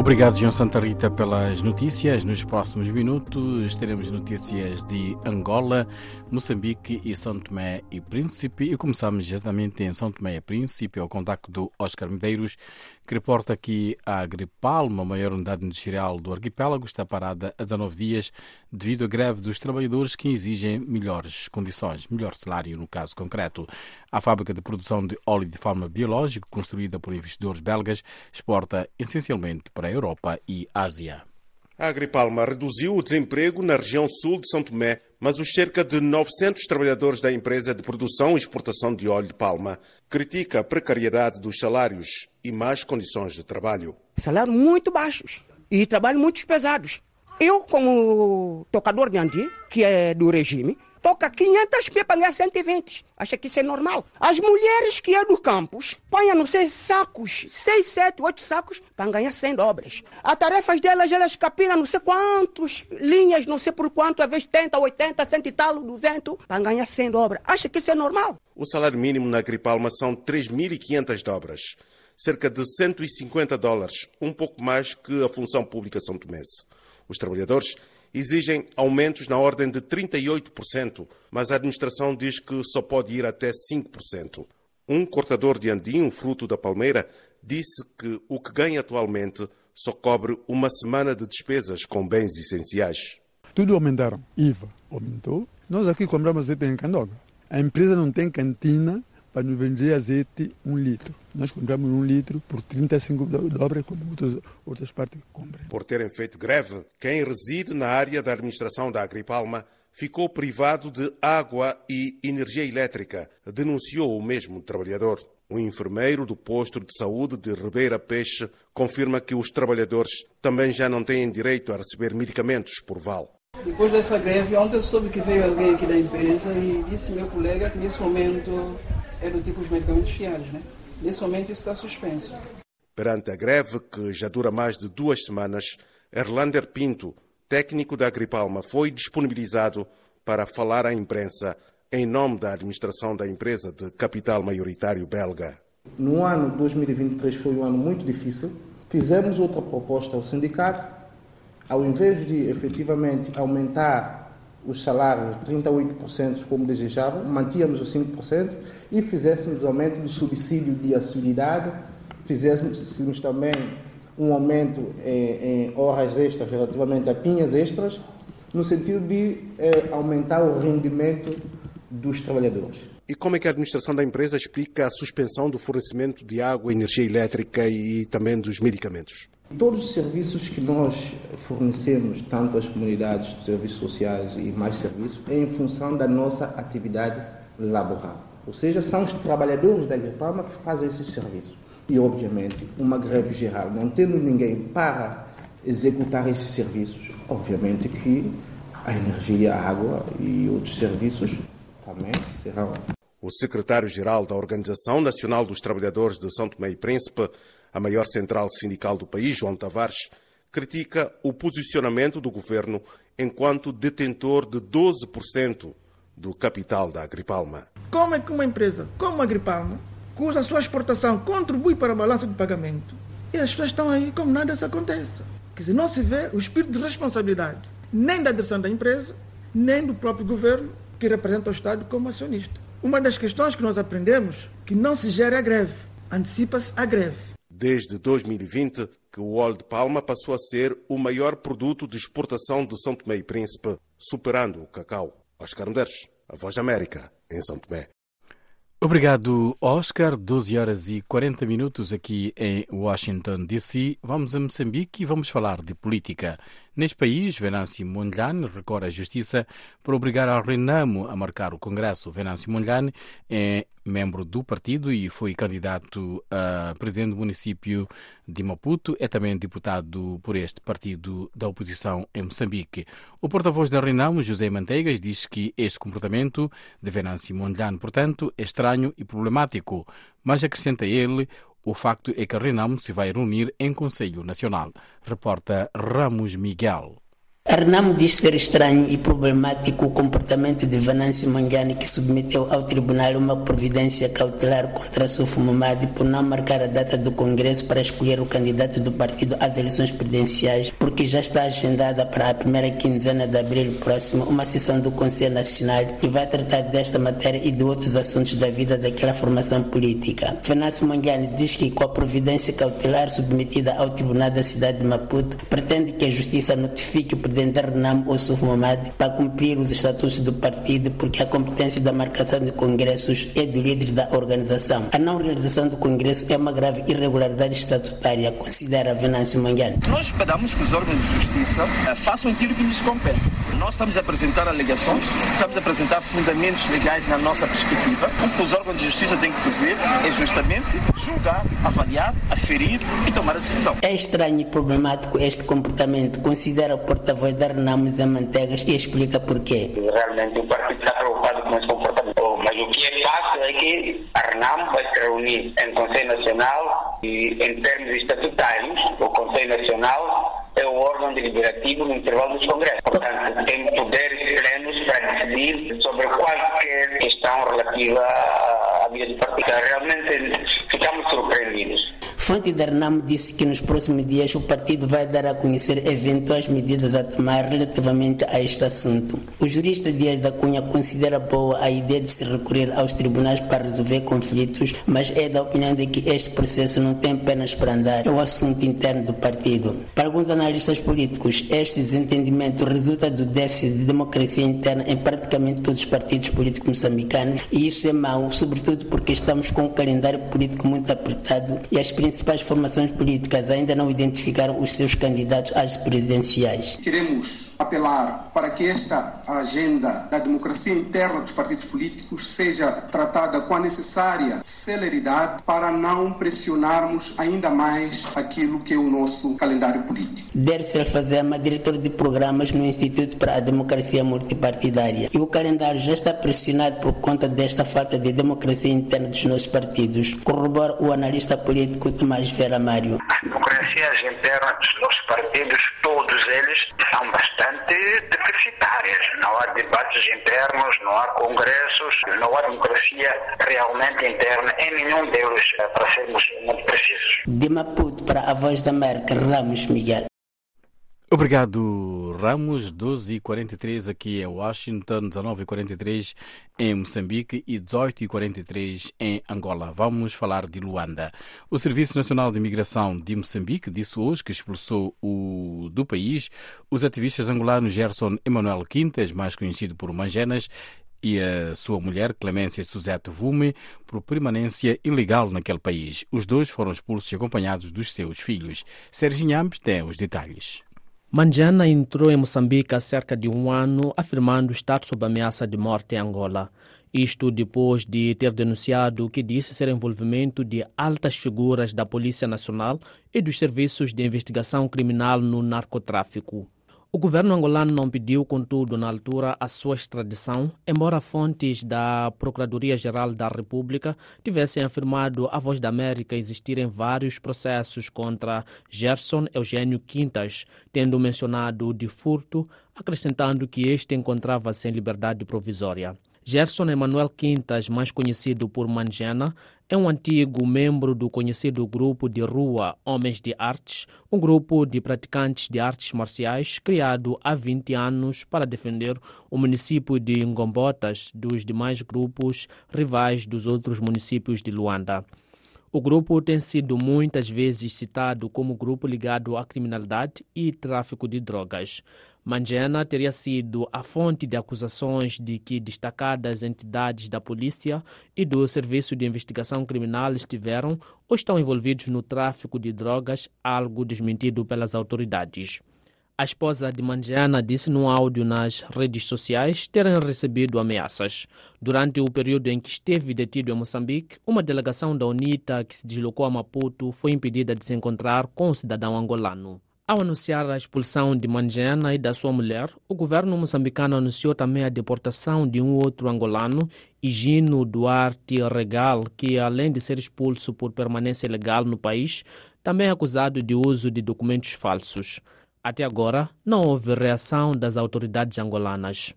Obrigado, João Santa Rita, pelas notícias. Nos próximos minutos teremos notícias de Angola, Moçambique e São Tomé e Príncipe. E começamos exatamente em São Tomé e Príncipe, ao contacto do Oscar Medeiros, que reporta que a Agripalma, a maior unidade industrial do arquipélago, está parada há 19 dias devido à greve dos trabalhadores que exigem melhores condições, melhor salário no caso concreto. A fábrica de produção de óleo de forma biológica, construída por investidores belgas, exporta essencialmente para a Europa e Ásia.
A Agripalma reduziu o desemprego na região sul de São Tomé, mas os cerca de 900 trabalhadores da empresa de produção e exportação de óleo de palma critica a precariedade dos salários e más condições de trabalho.
Salários muito baixos e trabalho muito pesados. Eu, como tocador de andi, que é do regime, toca 500 pia para ganhar 120. Acha que isso é normal? As mulheres que é do campus põem, não sei, sacos, 6, 7, 8 sacos para ganhar 100 dobras. As tarefas delas, elas capinam não sei quantos linhas, não sei por quanto, às vezes 80, 80, 100 e tal, 200, para ganhar 100 dobras. Acha que isso é normal?
O salário mínimo na Gripalma são 3.500 dobras, cerca de 150 dólares, um pouco mais que a função pública São Tomense. Os trabalhadores exigem aumentos na ordem de 38%, mas a administração diz que só pode ir até 5%. Um cortador de andim, fruto da palmeira, disse que o que ganha atualmente só cobre uma semana de despesas com bens essenciais.
Tudo aumentaram. IVA aumentou. Nós aqui compramos azeite em Candoga. A empresa não tem cantina para nos vender azeite um litro. Nós compramos um litro por 35 dólares, como outras, outras partes compram.
Por terem feito greve, quem reside na área da administração da Agripalma ficou privado de água e energia elétrica, denunciou o mesmo trabalhador. O enfermeiro do posto de saúde de Ribeira Peixe confirma que os trabalhadores também já não têm direito a receber medicamentos por val.
Depois dessa greve, ontem eu soube que veio alguém aqui da empresa e disse meu colega que nesse momento é do tipo os medicamentos fiáveis, né? Nesse momento isso está suspenso.
Perante a greve, que já dura mais de duas semanas, Erlander Pinto, técnico da Agripalma, foi disponibilizado para falar à imprensa em nome da administração da empresa de capital maioritário belga.
No ano 2023 foi um ano muito difícil. Fizemos outra proposta ao sindicato. Ao invés de efetivamente aumentar os salários 38% como desejavam, mantínhamos os 5% e fizéssemos aumento do subsídio de acessibilidade, fizéssemos também um aumento em, em, horas extras relativamente a pinhas extras, no sentido de eh, aumentar o rendimento dos trabalhadores.
E como é que a administração da empresa explica a suspensão do fornecimento de água, energia elétrica e também dos medicamentos?
Todos os serviços que nós fornecemos, tanto às comunidades de serviços sociais e mais serviços, é em função da nossa atividade laboral. Ou seja, são os trabalhadores da Agripalma que fazem esses serviços. E, obviamente, uma greve geral, não tendo ninguém para executar esses serviços, obviamente que a energia, a água e outros serviços também serão.
O secretário-geral da Organização Nacional dos Trabalhadores de São Tomé e Príncipe a maior central sindical do país, João Tavares, critica o posicionamento do governo enquanto detentor de 12% do capital da Agripalma.
Como é que uma empresa como a Agripalma, cuja sua exportação contribui para a balança de pagamento, e as pessoas estão aí como nada se aconteça? Que se não se vê o espírito de responsabilidade, nem da direção da empresa, nem do próprio governo, que representa o Estado como acionista. Uma das questões que nós aprendemos que não se gera a greve, antecipa-se a greve
desde 2020 que o óleo de palma passou a ser o maior produto de exportação de São Tomé e Príncipe, superando o cacau. Oscar Medeiros, a Voz da América, em São Tomé.
Obrigado, Oscar. 12 horas e 40 minutos aqui em Washington, D.C. Vamos a Moçambique e vamos falar de política. Neste país, Venâncio Mondlane recorre à justiça por obrigar a Renamo a marcar o Congresso. Venâncio Mondlane é membro do partido e foi candidato a presidente do município de Maputo. É também deputado por este partido da oposição em Moçambique. O porta-voz da Renamo, José Manteigas, diz que este comportamento de Venâncio Mondlane, portanto, é estranho e problemático, mas acrescenta ele o facto é que Renamo se vai reunir em Conselho Nacional. Reporta Ramos Miguel.
Arnamo diz ser estranho e problemático o comportamento de Venâncio Mangani que submeteu ao tribunal uma providência cautelar contra Sufo Mamadi por não marcar a data do Congresso para escolher o candidato do partido às eleições presidenciais, porque já está agendada para a primeira quinzena de abril próximo uma sessão do Conselho Nacional que vai tratar desta matéria e de outros assuntos da vida daquela formação política. Venâncio Mangani diz que com a providência cautelar submetida ao tribunal da cidade de Maputo, pretende que a justiça notifique o Renam Ossuf Mamad para cumprir os estatutos do partido, porque a competência da marcação de congressos é do líder da organização. A não realização do congresso é uma grave irregularidade estatutária, considera Venâncio Manguiano.
Nós esperamos que os órgãos de justiça uh, façam aquilo que lhes compete. Nós estamos a apresentar alegações, estamos a apresentar fundamentos legais na nossa perspectiva. O que os órgãos de justiça têm que fazer é justamente julgar, avaliar, aferir e tomar a decisão.
É estranho e problemático este comportamento, considera o porta-voz da Renamo Zé Mantegas e explica porquê.
Realmente o partido está preocupado com esse comportamento. Mas o que é fácil é que a Renamo vai se reunir em Conselho Nacional e em termos estatutários, o Conselho Nacional é o órgão deliberativo no intervalo dos congressos. Portanto, tem poderes plenos para decidir sobre qualquer questão relativa à vida do partido. Realmente ficamos surpreendidos.
Fonte da Renamo disse que nos próximos dias o partido vai dar a conhecer eventuais medidas a tomar relativamente a este assunto. O jurista Dias da Cunha considera boa a ideia de se recorrer aos tribunais para resolver conflitos, mas é da opinião de que este processo não tem pernas para andar. É um assunto interno do partido. Para alguns analistas políticos, este desentendimento resulta do déficit de democracia interna em praticamente todos os partidos políticos moçambicanos e isso é mau, sobretudo porque estamos com um calendário político muito apertado e as principais formações políticas ainda não identificaram os seus candidatos às presidenciais.
Apelar para que esta agenda da democracia interna dos partidos políticos seja tratada com a necessária celeridade para não pressionarmos ainda mais aquilo que é o nosso calendário político.
Dercel Fazema, diretor de programas no Instituto para a Democracia Multipartidária. E o calendário já está pressionado por conta desta falta de democracia interna dos nossos partidos, corrobora o analista político Tomás Vera Mário.
As democracias internas dos nossos partidos, todos eles, são bastante deficitárias. Não há debates internos, não há congressos, não há democracia realmente interna em nenhum deles, para sermos muito precisos.
De Maputo para a Voz da América, Ramos Miguel.
Obrigado, Ramos. 12h43 aqui em Washington, 19h43 em Moçambique e 18h43 em Angola. Vamos falar de Luanda. O Serviço Nacional de Imigração de Moçambique disse hoje que expulsou o, do país os ativistas angolanos Gerson Emanuel Quintas, mais conhecido por Mangenas, e a sua mulher, Clemência Suzette Vume, por permanência ilegal naquele país. Os dois foram expulsos acompanhados dos seus filhos. Sérgio Nhambes tem os detalhes.
Manjana entrou em Moçambique há cerca de um ano, afirmando estar sob ameaça de morte em Angola. Isto depois de ter denunciado o que disse ser envolvimento de altas figuras da Polícia Nacional e dos serviços de investigação criminal no narcotráfico. O governo angolano não pediu, contudo, na altura, a sua extradição, embora fontes da Procuradoria-Geral da República tivessem afirmado à Voz da América existirem vários processos contra Gerson Eugênio Quintas, tendo mencionado de furto, acrescentando que este encontrava-se em liberdade provisória. Gerson Emanuel Quintas, mais conhecido por Manjana, é um antigo membro do conhecido grupo de rua Homens de Artes, um grupo de praticantes de artes marciais criado há 20 anos para defender o município de Ngombotas dos demais grupos rivais dos outros municípios de Luanda. O grupo tem sido muitas vezes citado como grupo ligado à criminalidade e tráfico de drogas. Manjena teria sido a fonte de acusações de que destacadas entidades da polícia e do Serviço de Investigação Criminal estiveram ou estão envolvidos no tráfico de drogas, algo desmentido pelas autoridades. A esposa de Mangiana disse num áudio nas redes sociais terem recebido ameaças. Durante o período em que esteve detido em Moçambique, uma delegação da UNITA que se deslocou a Maputo foi impedida de se encontrar com o cidadão angolano. Ao anunciar a expulsão de Mangiana e da sua mulher, o governo moçambicano anunciou também a deportação de um outro angolano, Higino Duarte Regal, que além de ser expulso por permanência ilegal no país, também é acusado de uso de documentos falsos. Até agora, não houve reação das autoridades angolanas.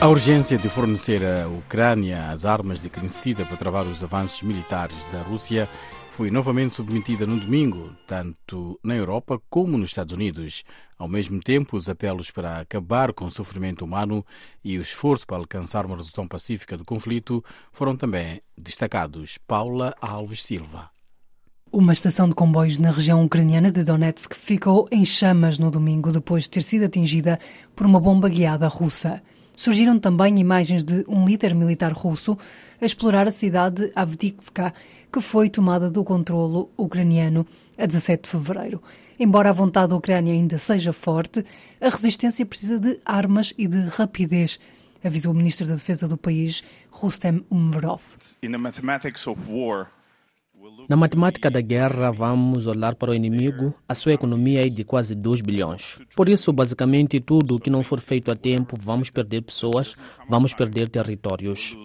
A urgência de fornecer à Ucrânia as armas de necessita para travar os avanços militares da Rússia foi novamente submetida no domingo, tanto na Europa como nos Estados Unidos. Ao mesmo tempo, os apelos para acabar com o sofrimento humano e o esforço para alcançar uma resolução pacífica do conflito foram também destacados. Paula Alves Silva.
Uma estação de comboios na região ucraniana de Donetsk ficou em chamas no domingo depois de ter sido atingida por uma bomba guiada russa. Surgiram também imagens de um líder militar russo a explorar a cidade de Avdiivka, que foi tomada do controlo ucraniano a 17 de fevereiro. Embora a vontade da Ucrânia ainda seja forte, a resistência precisa de armas e de rapidez, avisou o ministro da Defesa do país, Rustem Umerov.
Na matemática da guerra, vamos olhar para o inimigo. A sua economia é de quase 2 bilhões. Por isso, basicamente, tudo o que não for feito a tempo, vamos perder pessoas, vamos perder territórios.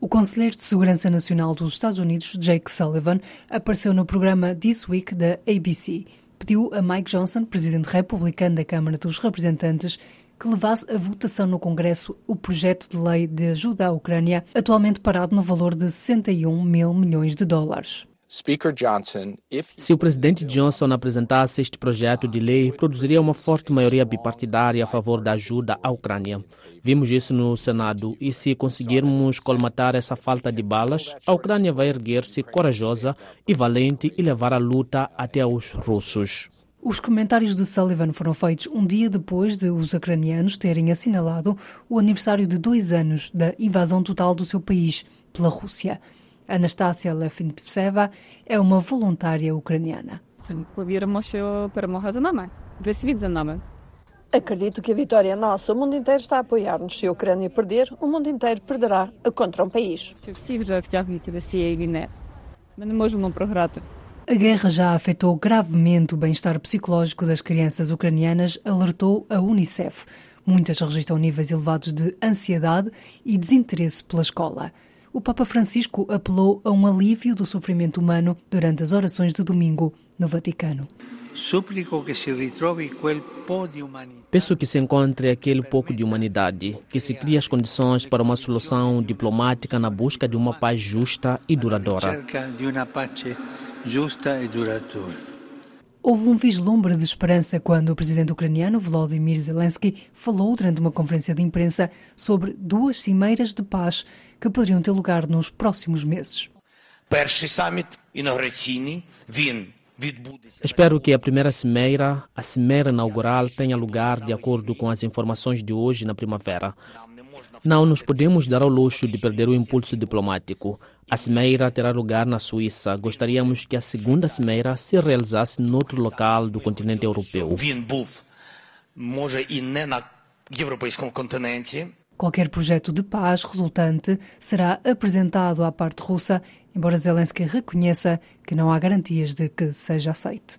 O conselheiro de Segurança Nacional dos Estados Unidos, Jake Sullivan, apareceu no programa This Week da ABC. Pediu a Mike Johnson, presidente republicano da Câmara dos Representantes, que levasse a votação no Congresso o projeto de lei de ajuda à Ucrânia, atualmente parado no valor de 61 mil milhões de dólares.
Se o presidente Johnson apresentasse este projeto de lei, produziria uma forte maioria bipartidária a favor da ajuda à Ucrânia. Vimos isso no Senado e se conseguirmos colmatar essa falta de balas, a Ucrânia vai erguer-se corajosa e valente e levar a luta até aos russos.
Os comentários de Sullivan foram feitos um dia depois de os ucranianos terem assinalado o aniversário de dois anos da invasão total do seu país pela Rússia. Anastasia Lefintseva é uma voluntária ucraniana.
Acredito que a vitória é nossa. O mundo inteiro está a apoiar-nos. Se a Ucrânia perder, o mundo inteiro perderá contra um país.
A guerra já afetou gravemente o bem-estar psicológico das crianças ucranianas, alertou a Unicef. Muitas registram níveis elevados de ansiedade e desinteresse pela escola. O Papa Francisco apelou a um alívio do sofrimento humano durante as orações de domingo no Vaticano.
Peço que se encontre aquele pouco de humanidade, que se crie as condições para uma solução diplomática na busca de uma paz justa e duradoura.
Houve um vislumbre de esperança quando o presidente ucraniano Volodymyr Zelensky falou durante uma conferência de imprensa sobre duas cimeiras de paz que poderiam ter lugar nos próximos meses.
Espero que a primeira cimeira, a cimeira inaugural, tenha lugar de acordo com as informações de hoje na primavera. Não nos podemos dar ao luxo de perder o impulso diplomático. A cimeira terá lugar na Suíça. Gostaríamos que a segunda cimeira se realizasse noutro local do continente europeu.
Qualquer projeto de paz resultante será apresentado à parte russa, embora Zelensky reconheça que não há garantias de que seja aceite.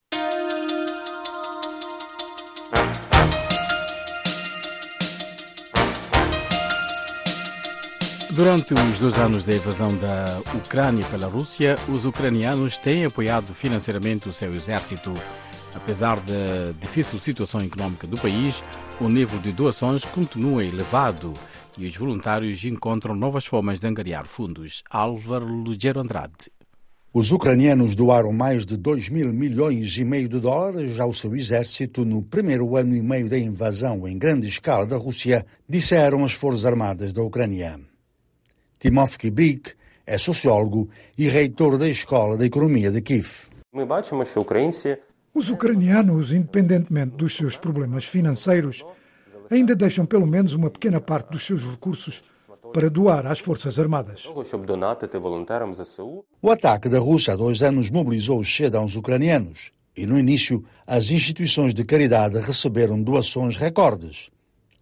Durante os dois anos da invasão da Ucrânia pela Rússia, os ucranianos têm apoiado financeiramente o seu exército. Apesar da difícil situação econômica do país, o nível de doações continua elevado e os voluntários encontram novas formas de angariar fundos. Álvaro Lugero Andrade.
Os ucranianos doaram mais de 2 mil milhões e meio de dólares ao seu exército no primeiro ano e meio da invasão em grande escala da Rússia, disseram as Forças Armadas da Ucrânia. Timofsky Brik é sociólogo e reitor da Escola de Economia de Kiev.
Os ucranianos, independentemente dos seus problemas financeiros, ainda deixam pelo menos uma pequena parte dos seus recursos para doar às Forças Armadas.
O ataque da Rússia há dois anos mobilizou os cidadãos ucranianos e, no início, as instituições de caridade receberam doações recordes.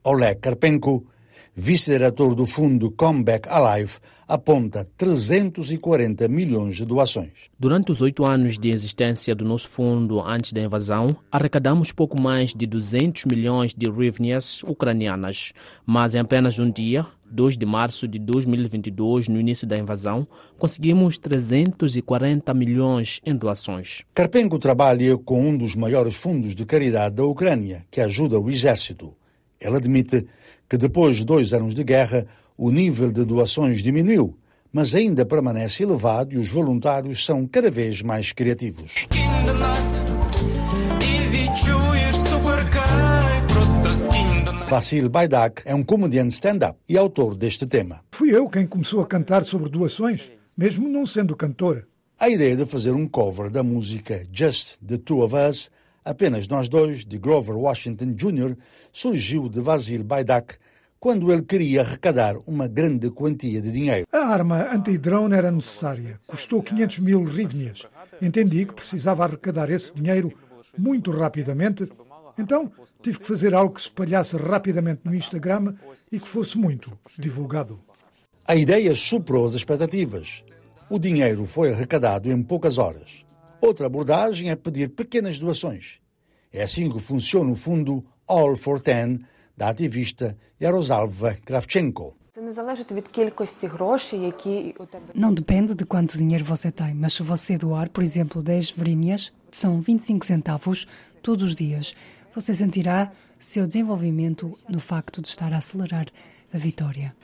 Oleg Karpenko, vice-diretor do fundo Comeback Alive, aponta 340 milhões de doações.
Durante os oito anos de existência do nosso fundo antes da invasão, arrecadamos pouco mais de 200 milhões de hryvnias ucranianas, mas em apenas um dia, 2 de março de 2022, no início da invasão, conseguimos 340 milhões em doações.
Karpenko trabalha com um dos maiores fundos de caridade da Ucrânia, que ajuda o exército. Ele admite que depois de dois anos de guerra, o nível de doações diminuiu, mas ainda permanece elevado e os voluntários são cada vez mais criativos. Vasil Baidak é um comediante stand-up e autor deste tema.
Fui eu quem começou a cantar sobre doações, mesmo não sendo cantor.
A ideia de fazer um cover da música Just the Two of Us, apenas nós dois, de Grover Washington Jr., surgiu de Vasil Baidak quando ele queria arrecadar uma grande quantia de dinheiro.
A arma anti-drone era necessária. Custou 500 mil rivnias. Entendi que precisava arrecadar esse dinheiro muito rapidamente então tive que fazer algo que se espalhasse rapidamente no Instagram e que fosse muito divulgado.
A ideia superou as expectativas. O dinheiro foi arrecadado em poucas horas. Outra abordagem é pedir pequenas doações. É assim que funciona o fundo All for Ten da ativista Yaroslava Kravchenko.
Não depende de quanto dinheiro você tem, mas se você doar, por exemplo, 10 verinhas, são 25 centavos todos os dias você sentirá seu desenvolvimento no facto de estar a acelerar a vitória.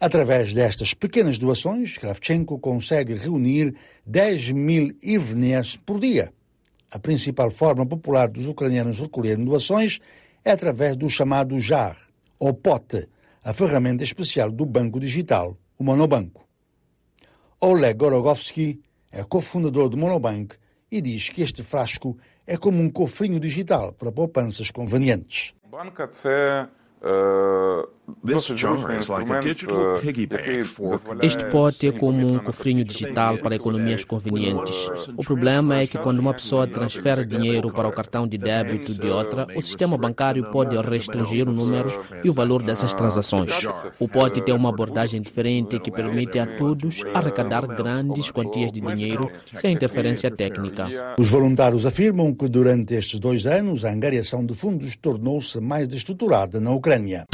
Através destas pequenas doações, Kravchenko consegue reunir 10 mil ivnias por dia. A principal forma popular dos ucranianos recolherem doações é através do chamado JAR, ou POT, a ferramenta especial do banco digital, o Monobanco. Oleg Gorogovsky é cofundador do Monobank e diz que este frasco é como um cofrinho digital para poupanças convenientes.
Банка це е, Este pote é como um cofrinho digital para economias convenientes. O problema é que quando uma pessoa transfere dinheiro para o cartão de débito de outra, o sistema bancário pode restringir o número e o valor dessas transações. O pote tem uma abordagem diferente que permite a todos arrecadar grandes quantias de dinheiro sem interferência técnica.
Os voluntários afirmam que durante estes dois anos a angariação de fundos tornou-se mais estruturada na Ucrânia.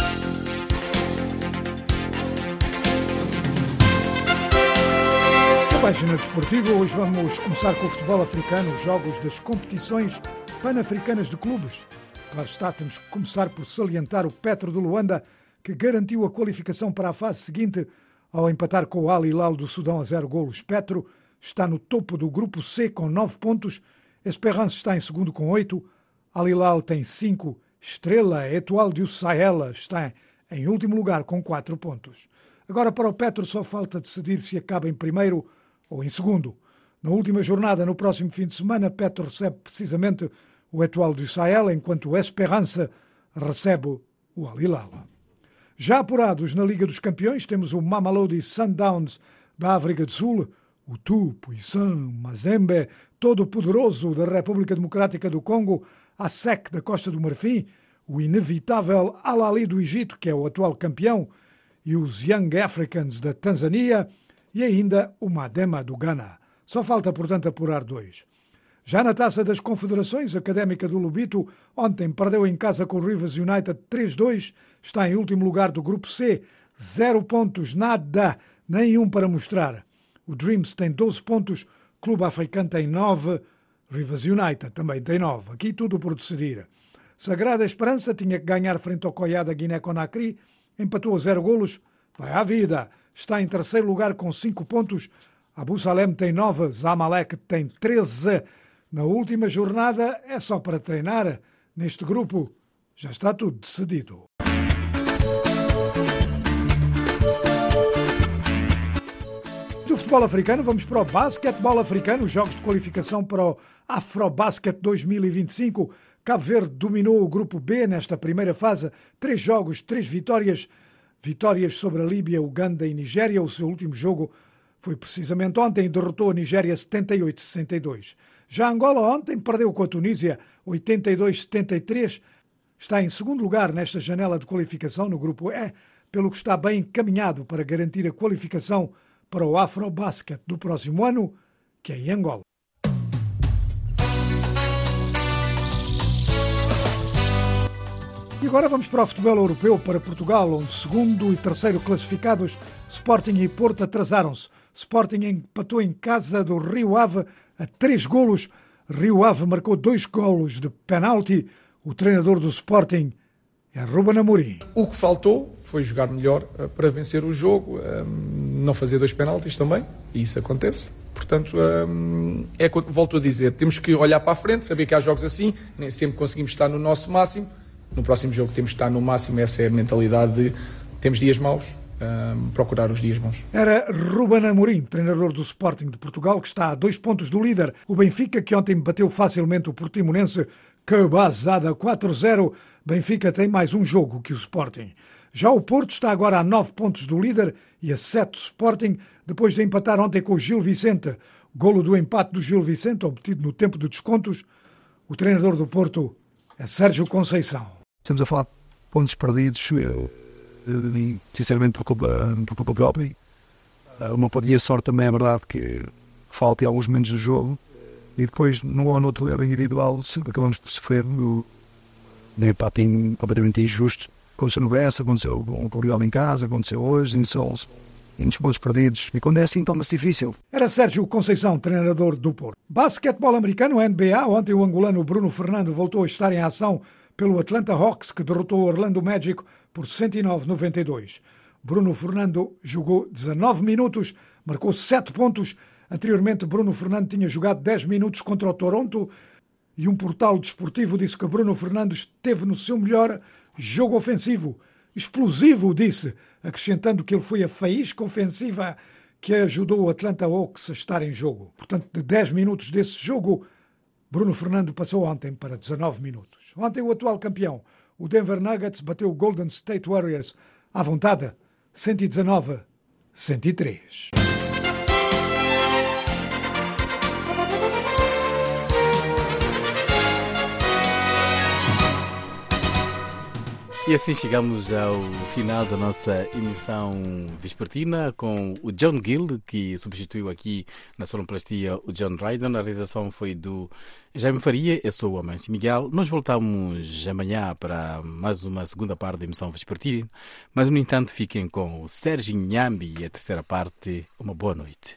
Página desportiva, hoje vamos começar com o futebol africano, os jogos das competições pan-africanas de clubes. Claro está, temos que começar por salientar o Petro do Luanda, que garantiu a qualificação para a fase seguinte ao empatar com o Al Hilal do Sudão a zero golos. Petro está no topo do grupo C com nove pontos, Esperance está em segundo com oito, Al Hilal tem cinco, Estrela Etoile do Sahel está em último lugar com quatro pontos. Agora para o Petro só falta decidir se acaba em primeiro ou em segundo. Na última jornada, no próximo fim de semana, Petro recebe precisamente o Etoile do Sahel, enquanto o Esperança recebe o Al Hilal. Já apurados na Liga dos Campeões, temos o Mamelodi Sundowns da África do Sul, o Tu, Puissant, Mazembe, todo poderoso da República Democrática do Congo, a SEC da Costa do Marfim, o inevitável Al-Ali do Egito, que é o atual campeão, e os Young Africans da Tanzânia, e ainda o Madema do Ghana. Só falta, portanto, apurar dois. Já na taça das confederações, a Académica do Lubito ontem perdeu em casa com o Rivers United 3-2, está em último lugar do grupo C, zero pontos, nada, nenhum para mostrar. O Dreams tem 12 pontos, Clube Africano tem 9, Rivers United também tem 9. Aqui tudo por decidir. Sagrada Esperança tinha que ganhar frente ao Coiada Guiné-Conakry, empatou a zero golos, vai à vida. Está em terceiro lugar com 5 pontos. Abu Salem tem 9, Zamalek tem 13. Na última jornada é só para treinar. Neste grupo já está tudo decidido. Do futebol africano, vamos para o basquetebol africano, os jogos de qualificação para o Afrobasket 2025. Cabo Verde dominou o grupo B nesta primeira fase, três jogos, três vitórias. Vitórias sobre a Líbia, Uganda e Nigéria. O seu último jogo foi precisamente ontem e derrotou a Nigéria 78-62. Já Angola ontem perdeu com a Tunísia 82-73. Está em segundo lugar nesta janela de qualificação no grupo E, pelo que está bem encaminhado para garantir a qualificação para o Afrobasket do próximo ano, que é em Angola. E agora vamos para o futebol europeu, para Portugal, onde segundo e terceiro classificados, Sporting e Porto atrasaram-se. Sporting empatou em casa do Rio Ave a três golos. Rio Ave marcou dois golos de penalti. O treinador do Sporting é Ruben Amorim.
O que faltou foi jogar melhor eh, para vencer o jogo, eh, não fazer dois penaltis também, e isso acontece. Portanto, eh, é, volto a dizer, temos que olhar para a frente, saber que há jogos assim, nem sempre conseguimos estar no nosso máximo. No próximo jogo temos que estar no máximo, essa é a mentalidade de temos dias maus, um, procurar os dias bons.
Era Ruben Amorim, treinador do Sporting de Portugal, que está a dois pontos do líder. O Benfica, que ontem bateu facilmente o Portimonense, que basada 4-0. Benfica tem mais um jogo que o Sporting. Já o Porto está agora a nove pontos do líder e a sete Sporting, depois de empatar ontem com o Gil Vicente. Golo do empate do Gil Vicente, obtido no tempo de descontos. O treinador do Porto é Sérgio Conceição.
Estamos a falar de pontos perdidos, eh, sinceramente, por culpa, por culpa própria. Eh, uma podia sorte também é verdade que falta em alguns momentos do jogo. E depois, num ou noutro erro individual, acabamos por sofrer um empate completamente injusto. Aconteceu no Bessa, aconteceu com o em casa, aconteceu hoje, em Sols muitos pontos perdidos. E quando é assim, torna-se difícil.
Era Sérgio Conceição, treinador do Porto. Basquetebol americano, NBA. Ontem o angolano Bruno Fernando voltou a estar em ação pelo Atlanta Hawks, que derrotou o Orlando Magic por 109-92. Bruno Fernando jogou 19 minutos, marcou 7 pontos. Anteriormente, Bruno Fernando tinha jogado 10 minutos contra o Toronto e um portal desportivo disse que Bruno Fernando esteve no seu melhor jogo ofensivo. Explosivo, disse, acrescentando que ele foi a faísca ofensiva que ajudou o Atlanta Hawks a estar em jogo. Portanto, de 10 minutos desse jogo, Bruno Fernando passou ontem para 19 minutos. Ontem o atual campeão, o Denver Nuggets, bateu o Golden State Warriors à vontade, 119-103.
E assim chegamos ao final da nossa emissão vespertina com o John Gill, que substituiu aqui na sonoplastia o John Ryden. A realização foi do Jaime Faria, eu sou o Amâncio Miguel. Nós voltamos amanhã para mais uma segunda parte da emissão vespertina, mas no entanto fiquem com o Sérgio Nhambi e a terceira parte. Uma boa noite.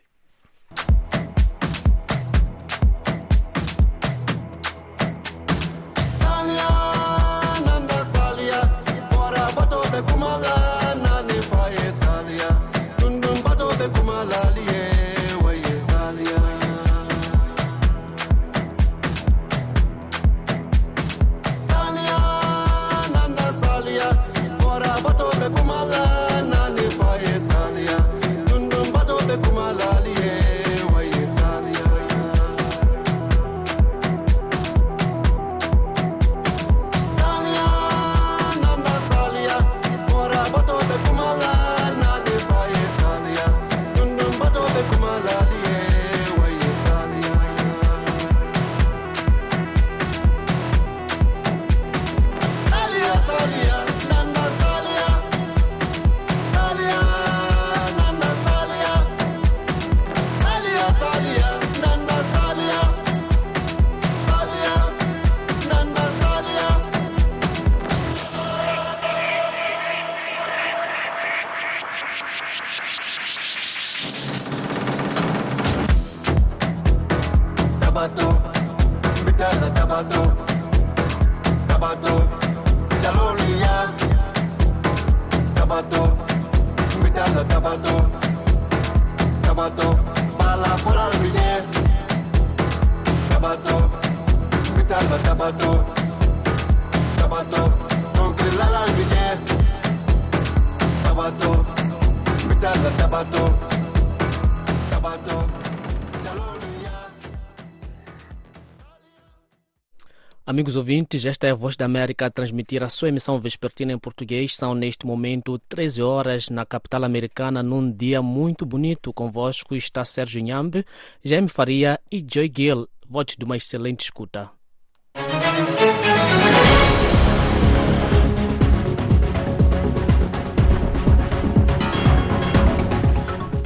Amigos ouvintes, esta é a Voz da América a transmitir a sua emissão vespertina em português. São neste momento 13 horas na capital americana, num dia muito bonito. Convosco está Sérgio Nhambe, Jaime Faria e Joy Gill. Votos de uma excelente escuta.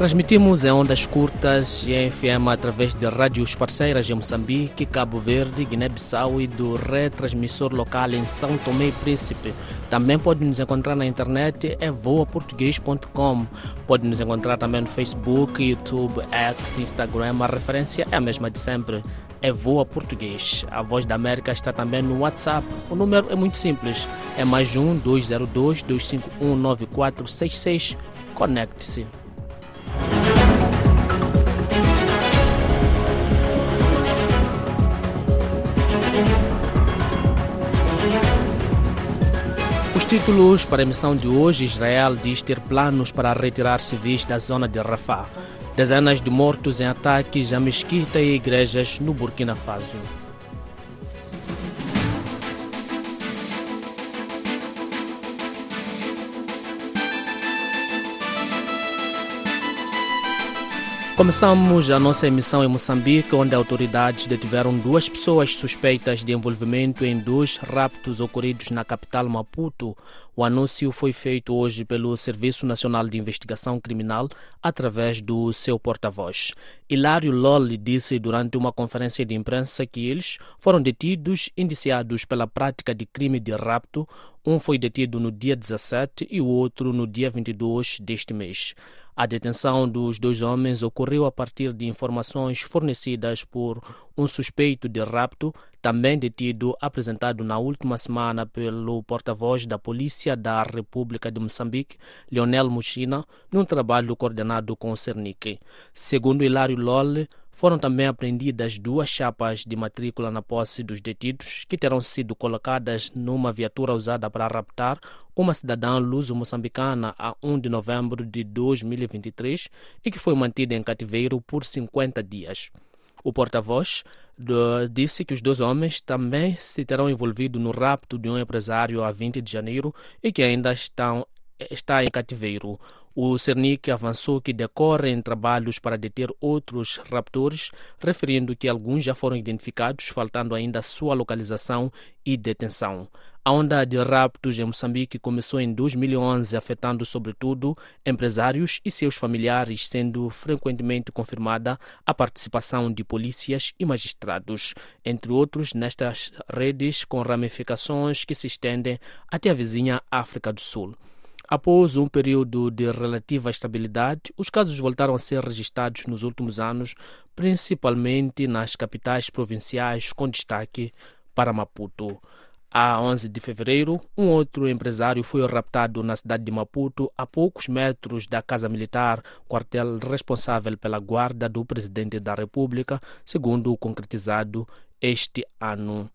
Transmitimos em ondas curtas e em FM através de rádios parceiras em Moçambique, Cabo Verde, Guiné-Bissau e do retransmissor local em São Tomé e Príncipe. Também pode nos encontrar na internet é voaportuguês.com. Pode nos encontrar também no Facebook, YouTube, X, Instagram. A referência é a mesma de sempre. É Voa Português. A Voz da América está também no WhatsApp. O número é muito simples. É mais um 202 251 9466. Conecte-se. Títulos para a emissão de hoje: Israel diz ter planos para retirar civis da zona de Rafah. Dezenas de mortos em ataques a mesquita e igrejas no Burkina Faso. Começamos a nossa emissão em Moçambique, onde autoridades detiveram duas pessoas suspeitas de envolvimento em dois raptos ocorridos na capital Maputo. O anúncio foi feito hoje pelo Serviço Nacional de Investigação Criminal através do seu porta-voz. Hilário Lolli disse durante uma conferência de imprensa que eles foram detidos indiciados pela prática de crime de rapto. Um foi detido no dia 17 e o outro no dia 22 deste mês. A detenção dos dois homens ocorreu a partir de informações fornecidas por um suspeito de rapto, também detido, apresentado na última semana pelo porta-voz da Polícia da República de Moçambique, Leonel Muchina, num trabalho coordenado com o Cernic. Segundo Hilário Lolle, foram também apreendidas duas chapas de matrícula na posse dos detidos, que terão sido colocadas numa viatura usada para raptar uma cidadã luso-moçambicana a 1 de novembro de 2023 e que foi mantida em cativeiro por 50 dias. O porta-voz disse que os dois homens também se terão envolvido no rapto de um empresário a 20 de janeiro e que ainda estão está em cativeiro. O Cernic avançou que decorrem trabalhos para deter outros raptores, referindo que alguns já foram identificados, faltando ainda sua localização e detenção. A onda de raptos em Moçambique começou em 2011, afetando sobretudo empresários e seus familiares, sendo frequentemente confirmada a participação de polícias e magistrados, entre outros nestas redes com ramificações que se estendem até a vizinha África do Sul. Após um período de relativa estabilidade, os casos voltaram a ser registrados nos últimos anos, principalmente nas capitais provinciais, com destaque para Maputo. A 11 de fevereiro, um outro empresário foi raptado na cidade de Maputo, a poucos metros da Casa Militar, quartel responsável pela guarda do presidente da República, segundo o concretizado este ano.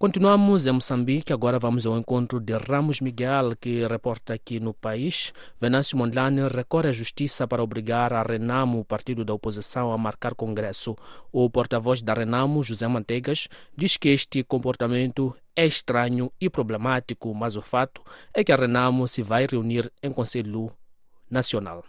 Continuamos em Moçambique, agora vamos ao encontro de Ramos Miguel, que reporta aqui no país. Venâncio Mondlane recorre à justiça para obrigar a Renamo, o partido da oposição, a marcar congresso. O porta-voz da Renamo, José Manteigas, diz que este comportamento é estranho e problemático, mas o fato é que a Renamo se vai reunir em Conselho Nacional.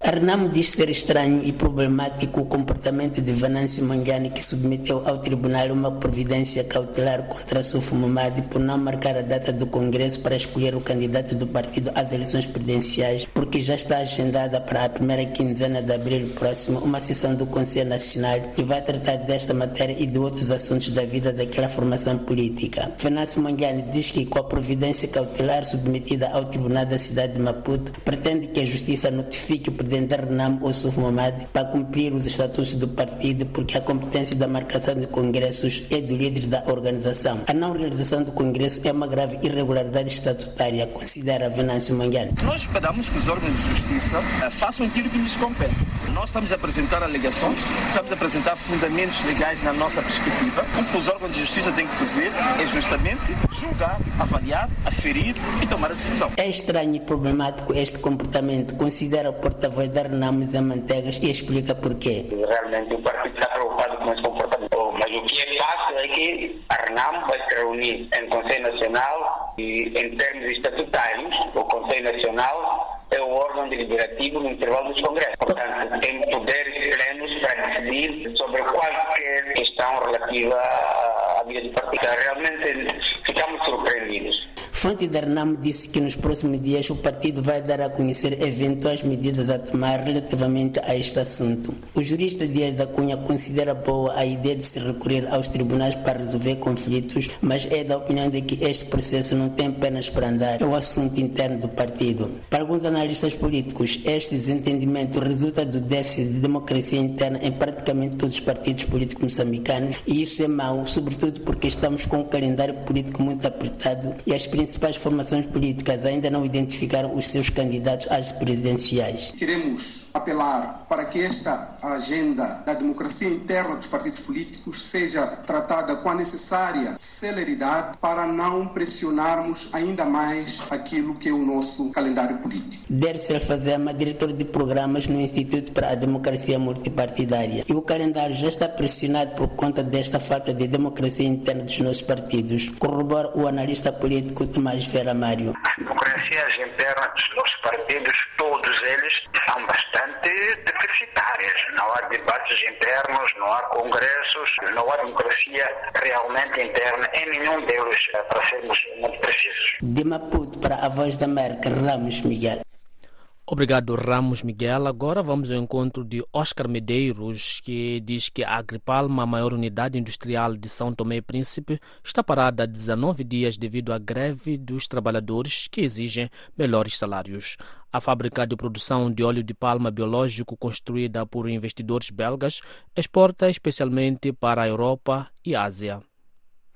A Renamo diz ser estranho e problemático o comportamento de Venâncio Mangani que submeteu ao tribunal uma providência cautelar contra Sufo Mamadi por não marcar a data do Congresso para escolher o candidato do partido às eleições presidenciais, porque já está agendada para a primeira quinzena de abril próximo uma sessão do Conselho Nacional que vai tratar desta matéria e de outros assuntos da vida daquela formação política. Venâncio Mangani diz que com a providência cautelar submetida ao tribunal da cidade de Maputo, pretende que a justiça notifique o presidente da RENAM, Ossuf Mamad, para cumprir os estatutos do partido, porque a competência da marcação de congressos é do líder da organização. A não realização do congresso é uma grave irregularidade estatutária, considera Venâncio Manguiane.
Nós esperamos que os órgãos de justiça uh, façam aquilo que lhes compete. Nós estamos a apresentar alegações, estamos a apresentar fundamentos legais na nossa perspectiva. O que os órgãos de justiça têm que fazer é justamente julgar, avaliar, aferir e tomar a decisão.
É estranho e problemático este comportamento, considera o porta-voz da Renam Zé Mantegas e explica porquê.
Realmente o partido está preocupado com esse comportamento, mas o que é fácil é que a RENAM vai se reunir em Conselho Nacional e em termos estatutários, o Conselho Nacional é o órgão deliberativo no intervalo dos congressos. Portanto, tem poderes plenos para decidir sobre qualquer questão relativa à vida do partido. Realmente ficamos surpreendidos.
Fonte da RNAM disse que nos próximos dias o partido vai dar a conhecer eventuais medidas a tomar relativamente a este assunto. O jurista Dias da Cunha considera boa a ideia de se recorrer aos tribunais para resolver conflitos, mas é da opinião de que este processo não tem pernas para andar. É o assunto interno do partido. Para alguns analistas políticos, este desentendimento resulta do déficit de democracia interna em praticamente todos os partidos políticos moçambicanos e isso é mau, sobretudo porque estamos com um calendário político muito apertado e as principais formações políticas ainda não identificaram os seus candidatos às presidenciais.
Queremos apelar para que esta agenda da democracia interna dos partidos políticos seja tratada com a necessária celeridade para não pressionarmos ainda mais aquilo que é o nosso calendário político.
Dercel Fazema, diretor de programas no Instituto para a Democracia Multipartidária. E o calendário já está pressionado por conta desta falta de democracia interna dos nossos partidos, corrobora o analista político Tomás Vera Mário.
As democracias internas dos nossos partidos, todos eles, são bastante deficitárias. Não há debates internos, não há congressos, não há democracia realmente interna em nenhum deles, para sermos muito precisos.
De Maputo para a Voz da América, Ramos Miguel.
Obrigado, Ramos Miguel. Agora vamos ao encontro de Oscar Medeiros, que diz que a Agripalma, a maior unidade industrial de São Tomé e Príncipe, está parada há 19 dias devido à greve dos trabalhadores que exigem melhores salários. A fábrica de produção de óleo de palma biológico, construída por investidores belgas, exporta especialmente para a Europa e Ásia.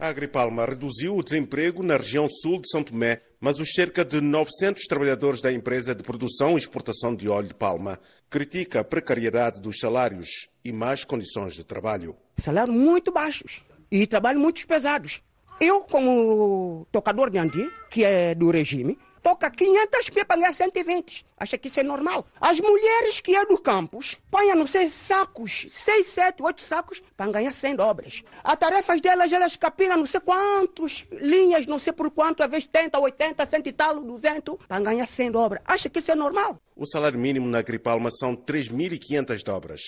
A Agripalma reduziu o desemprego na região sul de São Tomé, mas os cerca de 900 trabalhadores da empresa de produção e exportação de óleo de palma critica a precariedade dos salários e más condições de trabalho.
Salários muito baixos e trabalho muito pesados. Eu, como tocador de andi, que é do regime, toca 500 pia para ganhar 120. Acha que isso é normal? As mulheres que é do campus põem, não sei, sacos, 6, 7, 8 sacos para ganhar 100 dobras. As tarefas delas, elas capinam não sei quantos linhas, não sei por quanto, às vezes 70, 80, 100 e tal, 200, para ganhar 100 dobras. Acha que isso é normal?
O salário mínimo na Agripalma são 3.500 dobras,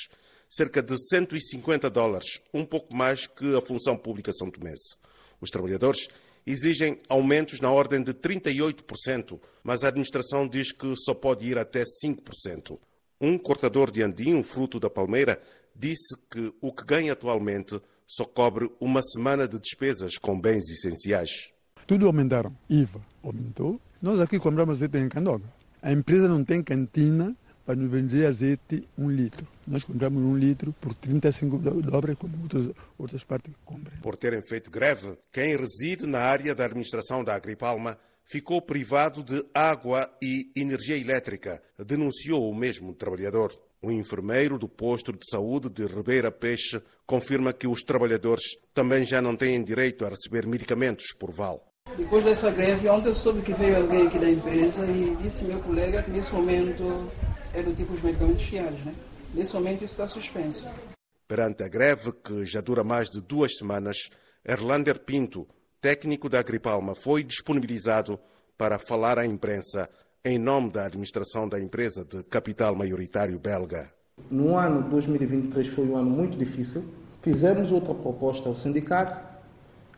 cerca de 150 dólares, um pouco mais que a função pública são tomense. Os trabalhadores exigem aumentos na ordem de 38%, mas a administração diz que só pode ir até 5%. Um cortador de andim, fruto da palmeira, disse que o que ganha atualmente só cobre uma semana de despesas com bens essenciais.
Tudo aumentaram. IVA aumentou. Nós aqui compramos azeite em Candoga. A empresa não tem cantina para nos vender azeite um litro. Nós compramos um litro por 35 dólares, como outras, outras partes compram.
Por terem feito greve, quem reside na área da administração da Agripalma ficou privado de água e energia elétrica, denunciou o mesmo trabalhador. O enfermeiro do posto de saúde de Ribeira Peixe confirma que os trabalhadores também já não têm direito a receber medicamentos por val.
Depois dessa greve, ontem eu soube que veio alguém aqui da empresa e disse meu colega que nesse momento é do tipo os medicamentos fiados, né? Nesse momento isso está suspenso.
Perante a greve, que já dura mais de duas semanas, Erlander Pinto, técnico da Agripalma, foi disponibilizado para falar à imprensa em nome da administração da empresa de capital maioritário belga.
No ano 2023 foi um ano muito difícil. Fizemos outra proposta ao sindicato.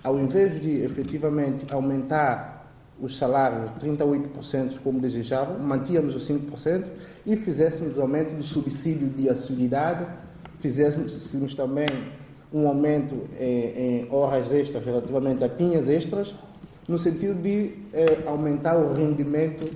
Ao invés de efetivamente aumentar os salários 38% como desejavam, mantínhamos os 5% e fizéssemos aumento do subsídio de assiduidade, fizéssemos também um aumento em, em, horas extras relativamente a pinhas extras, no sentido de eh, aumentar o rendimento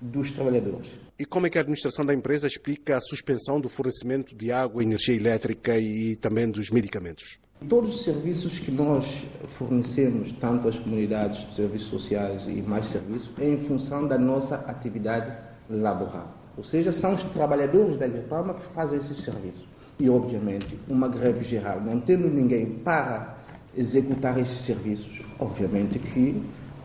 dos trabalhadores.
E como é que a administração da empresa explica a suspensão do fornecimento de água, energia elétrica e também dos medicamentos?
Todos os serviços que nós fornecemos, tanto às comunidades de serviços sociais e mais serviços, é em função da nossa atividade laboral. Ou seja, são os trabalhadores da Agripalma que fazem esses serviços. E, obviamente, uma greve geral, não tendo ninguém para executar esses serviços, obviamente que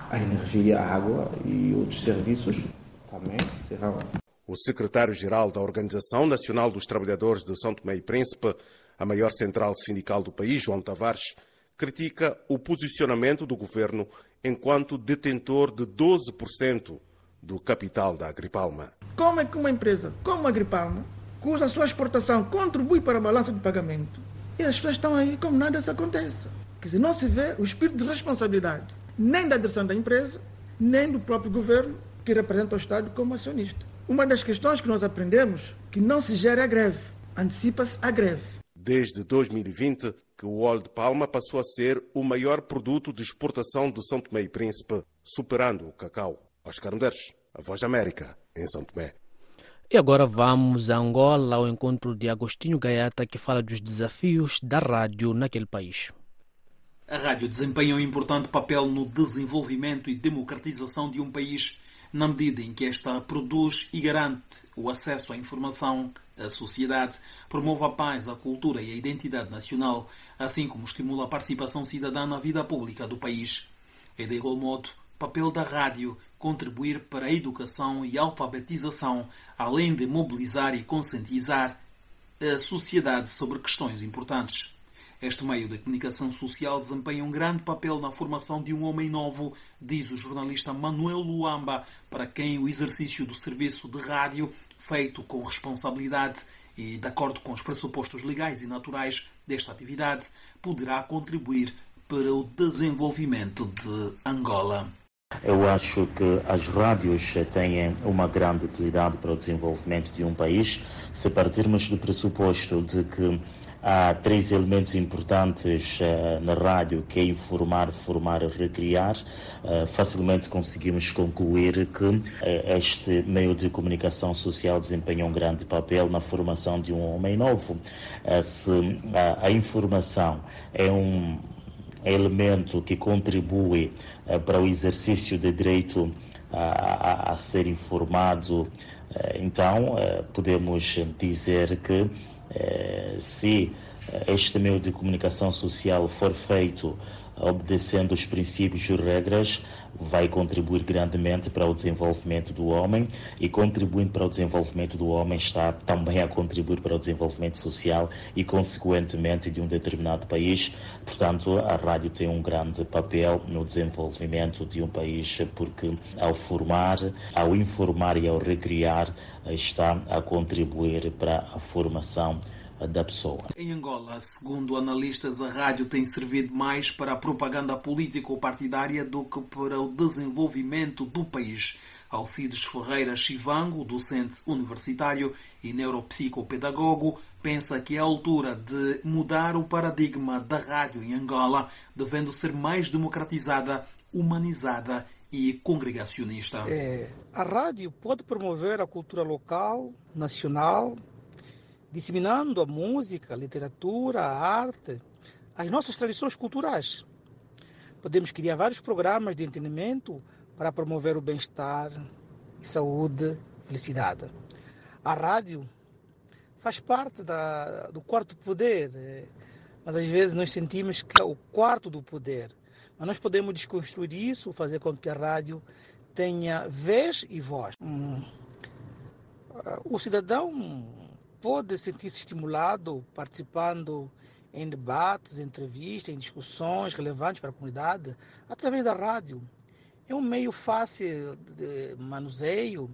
a energia, a água e outros serviços também serão.
O secretário-geral da Organização Nacional dos Trabalhadores de São Tomé e Príncipe, a maior central sindical do país, João Tavares, critica o posicionamento do governo enquanto detentor de 12% do capital da Agripalma.
Como é que uma empresa como a Agripalma, cuja sua exportação contribui para a balança de pagamento, e as pessoas estão aí como nada se aconteça? Quer dizer, não se vê o espírito de responsabilidade, nem da direção da empresa, nem do próprio governo, que representa o Estado como acionista. Uma das questões que nós aprendemos que não se gera a greve, antecipa-se a greve.
Desde 2020, que o óleo de palma passou a ser o maior produto de exportação de São Tomé e Príncipe, superando o cacau. Oscar Medeiros, a Voz da América, em São Tomé.
E agora vamos a Angola, ao encontro de Agostinho Gaiata, que fala dos desafios da rádio naquele país.
A rádio desempenha um importante papel no desenvolvimento e democratização de um país, na medida em que esta produz e garante o acesso à informação à sociedade, promove a paz, a cultura e a identidade nacional, assim como estimula a participação cidadã na vida pública do país. É de igual modo papel da rádio contribuir para a educação e alfabetização, além de mobilizar e conscientizar a sociedade sobre questões importantes. Este meio de comunicação social desempenha um grande papel na formação de um homem novo, diz o jornalista Manuel Luamba, para quem o exercício do serviço de rádio, feito com responsabilidade e de acordo com os pressupostos legais e naturais desta atividade, poderá contribuir para o desenvolvimento de Angola.
Eu acho que as rádios têm uma grande utilidade para o desenvolvimento de um país, se partirmos do pressuposto de que há três elementos importantes uh, na rádio, que é informar, formar e recriar, uh, facilmente conseguimos concluir que uh, este meio de comunicação social desempenha um grande papel na formação de um homem novo. se a informação é um elemento que contribui para o exercício do direito a, a, a ser informado, então podemos dizer que se este meio de comunicação social for feito obedecendo os princípios e regras, vai contribuir grandemente para o desenvolvimento do homem e contribuindo para o desenvolvimento do homem está também a contribuir para o desenvolvimento social e consequentemente de um determinado país. Portanto, a rádio tem um grande papel no desenvolvimento de um país porque ao formar, ao informar e ao recriar está a contribuir para a formação da pessoa.
Em Angola, segundo analistas, a rádio tem servido mais para a propaganda político-partidária do que para o desenvolvimento do país. Alcides Ferreira Chivango, docente universitário e neuropsicopedagogo, pensa que é a altura de mudar o paradigma da rádio em Angola, devendo ser mais democratizada, humanizada e congregacionista.
É, a rádio pode promover a cultura local, nacional, disseminando a música, a literatura, a arte, as nossas tradições culturais. Podemos criar vários programas de entretenimento para promover o bem-estar, saúde, felicidade. A rádio faz parte da, do quarto poder, eh, mas às vezes nós sentimos que é o quarto do poder. Mas nós podemos desconstruir isso, fazer com que a rádio tenha vez e voz. Hum. O cidadão pode sentir-se estimulado participando em debates, entrevistas, em discussões relevantes para a comunidade através da rádio. É um meio fácil de manuseio,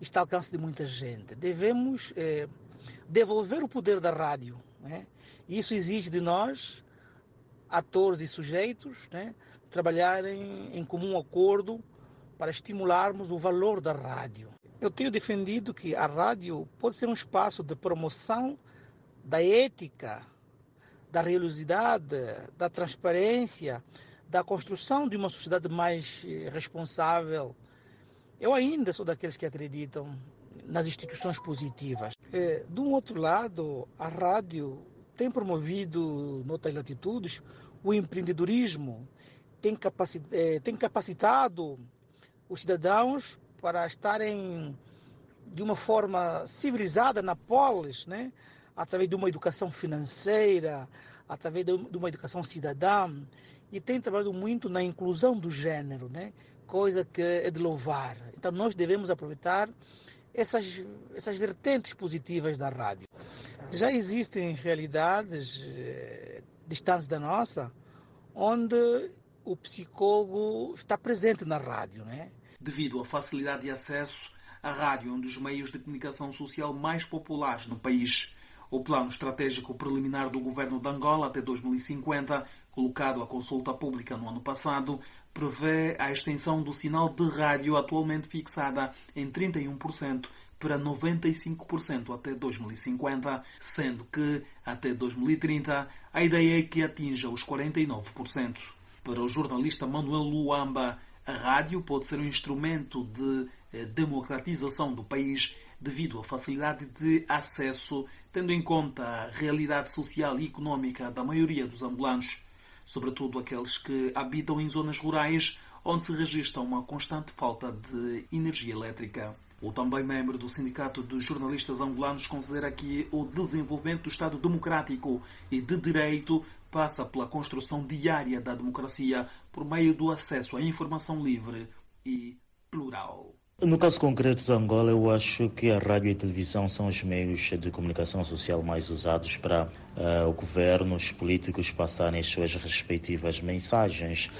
está ao alcance de muita gente. Devemos é, devolver o poder da rádio. Né? Isso exige de nós, atores e sujeitos, né, trabalharem em comum acordo para estimularmos o valor da rádio. Eu tenho defendido que a rádio pode ser um espaço de promoção da ética, da religiosidade, da transparência, da construção de uma sociedade mais eh, responsável. Eu ainda sou daqueles que acreditam nas instituições positivas. É, de um outro lado, a rádio tem promovido, noutras latitudes, o empreendedorismo, tem, tem capacitado os cidadãos para estarem de uma forma civilizada na polis, né? através de uma educação financeira, através de uma educação cidadã, e tem trabalhado muito na inclusão do gênero, né? coisa que é de louvar. Então nós devemos aproveitar essas, essas vertentes positivas da rádio. Já existem realidades eh, distantes da nossa, onde o psicólogo está presente na rádio, né?
Devido à facilidade de acesso, a rádio um dos meios de comunicação social mais populares no país. O plano estratégico preliminar do governo de Angola até 2050, colocado à consulta pública no ano passado, prevê a extensão do sinal de rádio atualmente fixada em 31% para 95% até 2050, sendo que até 2030 a ideia é que atinja os 49%. Para o jornalista Manuel Luamba, a rádio pode ser um instrumento de eh, democratização do país devido à facilidade de acesso, tendo em conta a realidade social e econômica da maioria dos angolanos, sobretudo aqueles que habitam em zonas rurais onde se registra uma constante falta de energia elétrica. O também membro do Sindicato dos Jornalistas Angolanos considera que o desenvolvimento do Estado democrático e de direito passa pela construção diária da democracia por meio do acesso à informação livre e plural.
No caso concreto de Angola, eu acho que a rádio e a televisão são os meios de comunicação social mais usados para uh, o governo, os políticos passarem as suas respectivas mensagens.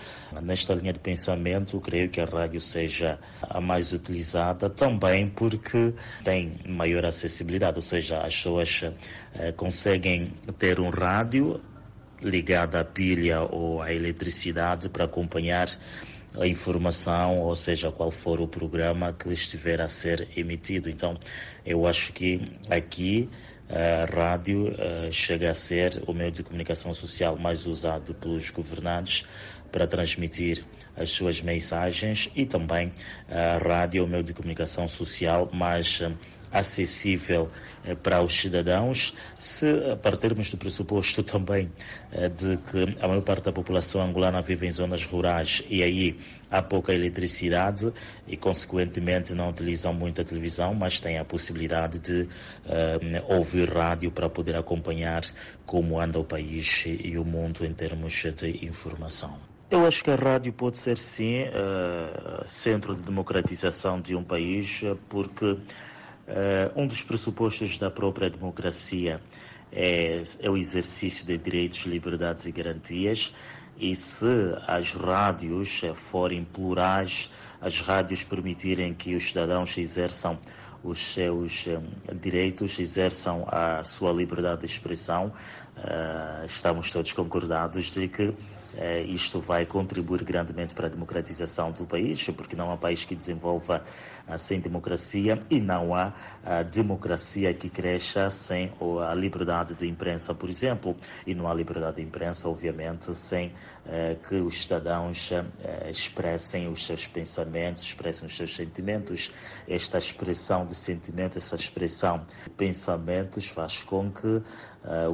Nesta linha de pensamento, creio que a rádio seja a mais utilizada também porque tem maior acessibilidade, ou seja, as pessoas uh, conseguem ter um rádio ligado à pilha ou à eletricidade para acompanhar a informação, ou seja, qual for o programa que estiver a ser emitido. Então, eu acho que aqui a rádio uh, chega a ser o meio de comunicação social mais usado pelos governantes para transmitir as suas mensagens e também a rádio é o meio de comunicação social mais acessível uh, para os cidadãos, se partirmos do pressuposto também de que a maior parte da população angolana vive em zonas rurais e aí há pouca eletricidade e consequentemente não utilizam muito a televisão, mas têm a possibilidade de ouvir ouvir rádio para poder acompanhar como anda o país e o mundo em termos de informação. Eu acho que a rádio pode ser sim uh, centro de democratização de um país, porque um dos pressupostos da própria democracia é, é o exercício de direitos, liberdades e garantias. E se as rádios forem plurais, as rádios permitirem que os cidadãos exerçam os seus um, direitos, exerçam a sua liberdade de expressão, estamos todos concordados de que eh, isto vai contribuir grandemente para a democratização do país, porque não há país que desenvolva sem democracia e não há ah, democracia que cresça sem a liberdade de imprensa, por exemplo. E não há liberdade de imprensa, obviamente, sem eh, que os cidadãos eh, expressem os seus pensamentos, expressem os seus sentimentos. Esta expressão de sentimentos, essa expressão de pensamentos faz com que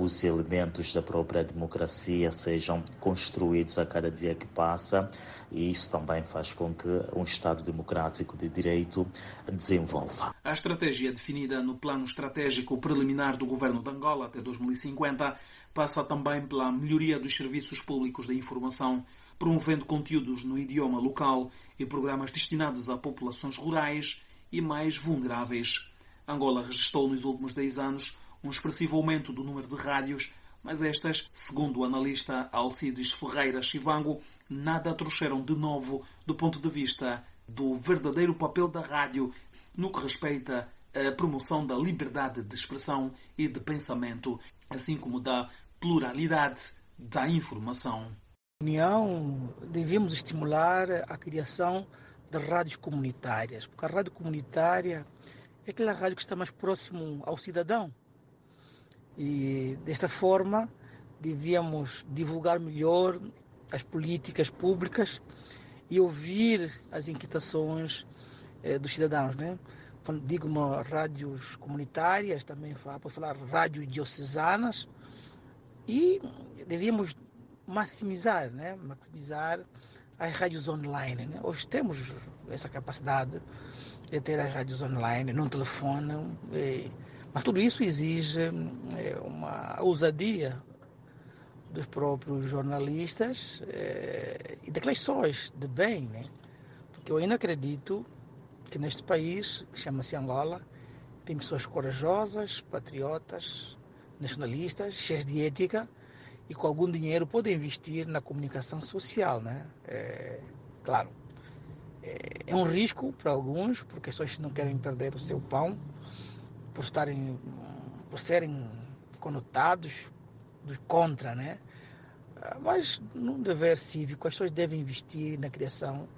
os elementos da própria democracia sejam construídos a cada dia que passa e isso também faz com que um Estado democrático de direito desenvolva.
A estratégia definida no Plano Estratégico Preliminar do Governo de Angola até 2050 passa também pela melhoria dos serviços públicos da informação, promovendo conteúdos no idioma local e programas destinados a populações rurais e mais vulneráveis. Angola registrou nos últimos 10 anos um expressivo aumento do número de rádios mas estas, segundo o analista Alcides Ferreira Chivango, nada trouxeram de novo do ponto de vista do verdadeiro papel da rádio no que respeita à promoção da liberdade de expressão e de pensamento, assim como da pluralidade da informação.
União, devemos estimular a criação de rádios comunitárias, porque a rádio comunitária é aquela rádio que está mais próximo ao cidadão. E desta forma devíamos divulgar melhor as políticas públicas e ouvir as inquietações eh, dos cidadãos, né? quando digo uma, rádios comunitárias, também posso falar rádios diocesanas, e devíamos maximizar, né? maximizar as rádios online. Né? Hoje temos essa capacidade de ter as rádios online, num telefone, e, mas tudo isso exige é, uma ousadia dos próprios jornalistas é, e daquelas pessoas de bem, né? porque eu ainda acredito que neste país, que chama-se Angola, tem pessoas corajosas, patriotas, nacionalistas, cheias de ética e com algum dinheiro podem investir na comunicação social, né? É, claro, é, é, um risco para alguns, porque as pessoas não querem perder o seu pão, por estarem, por serem conotados dos contra, né? Mas num dever cívico, as pessoas devem investir na criação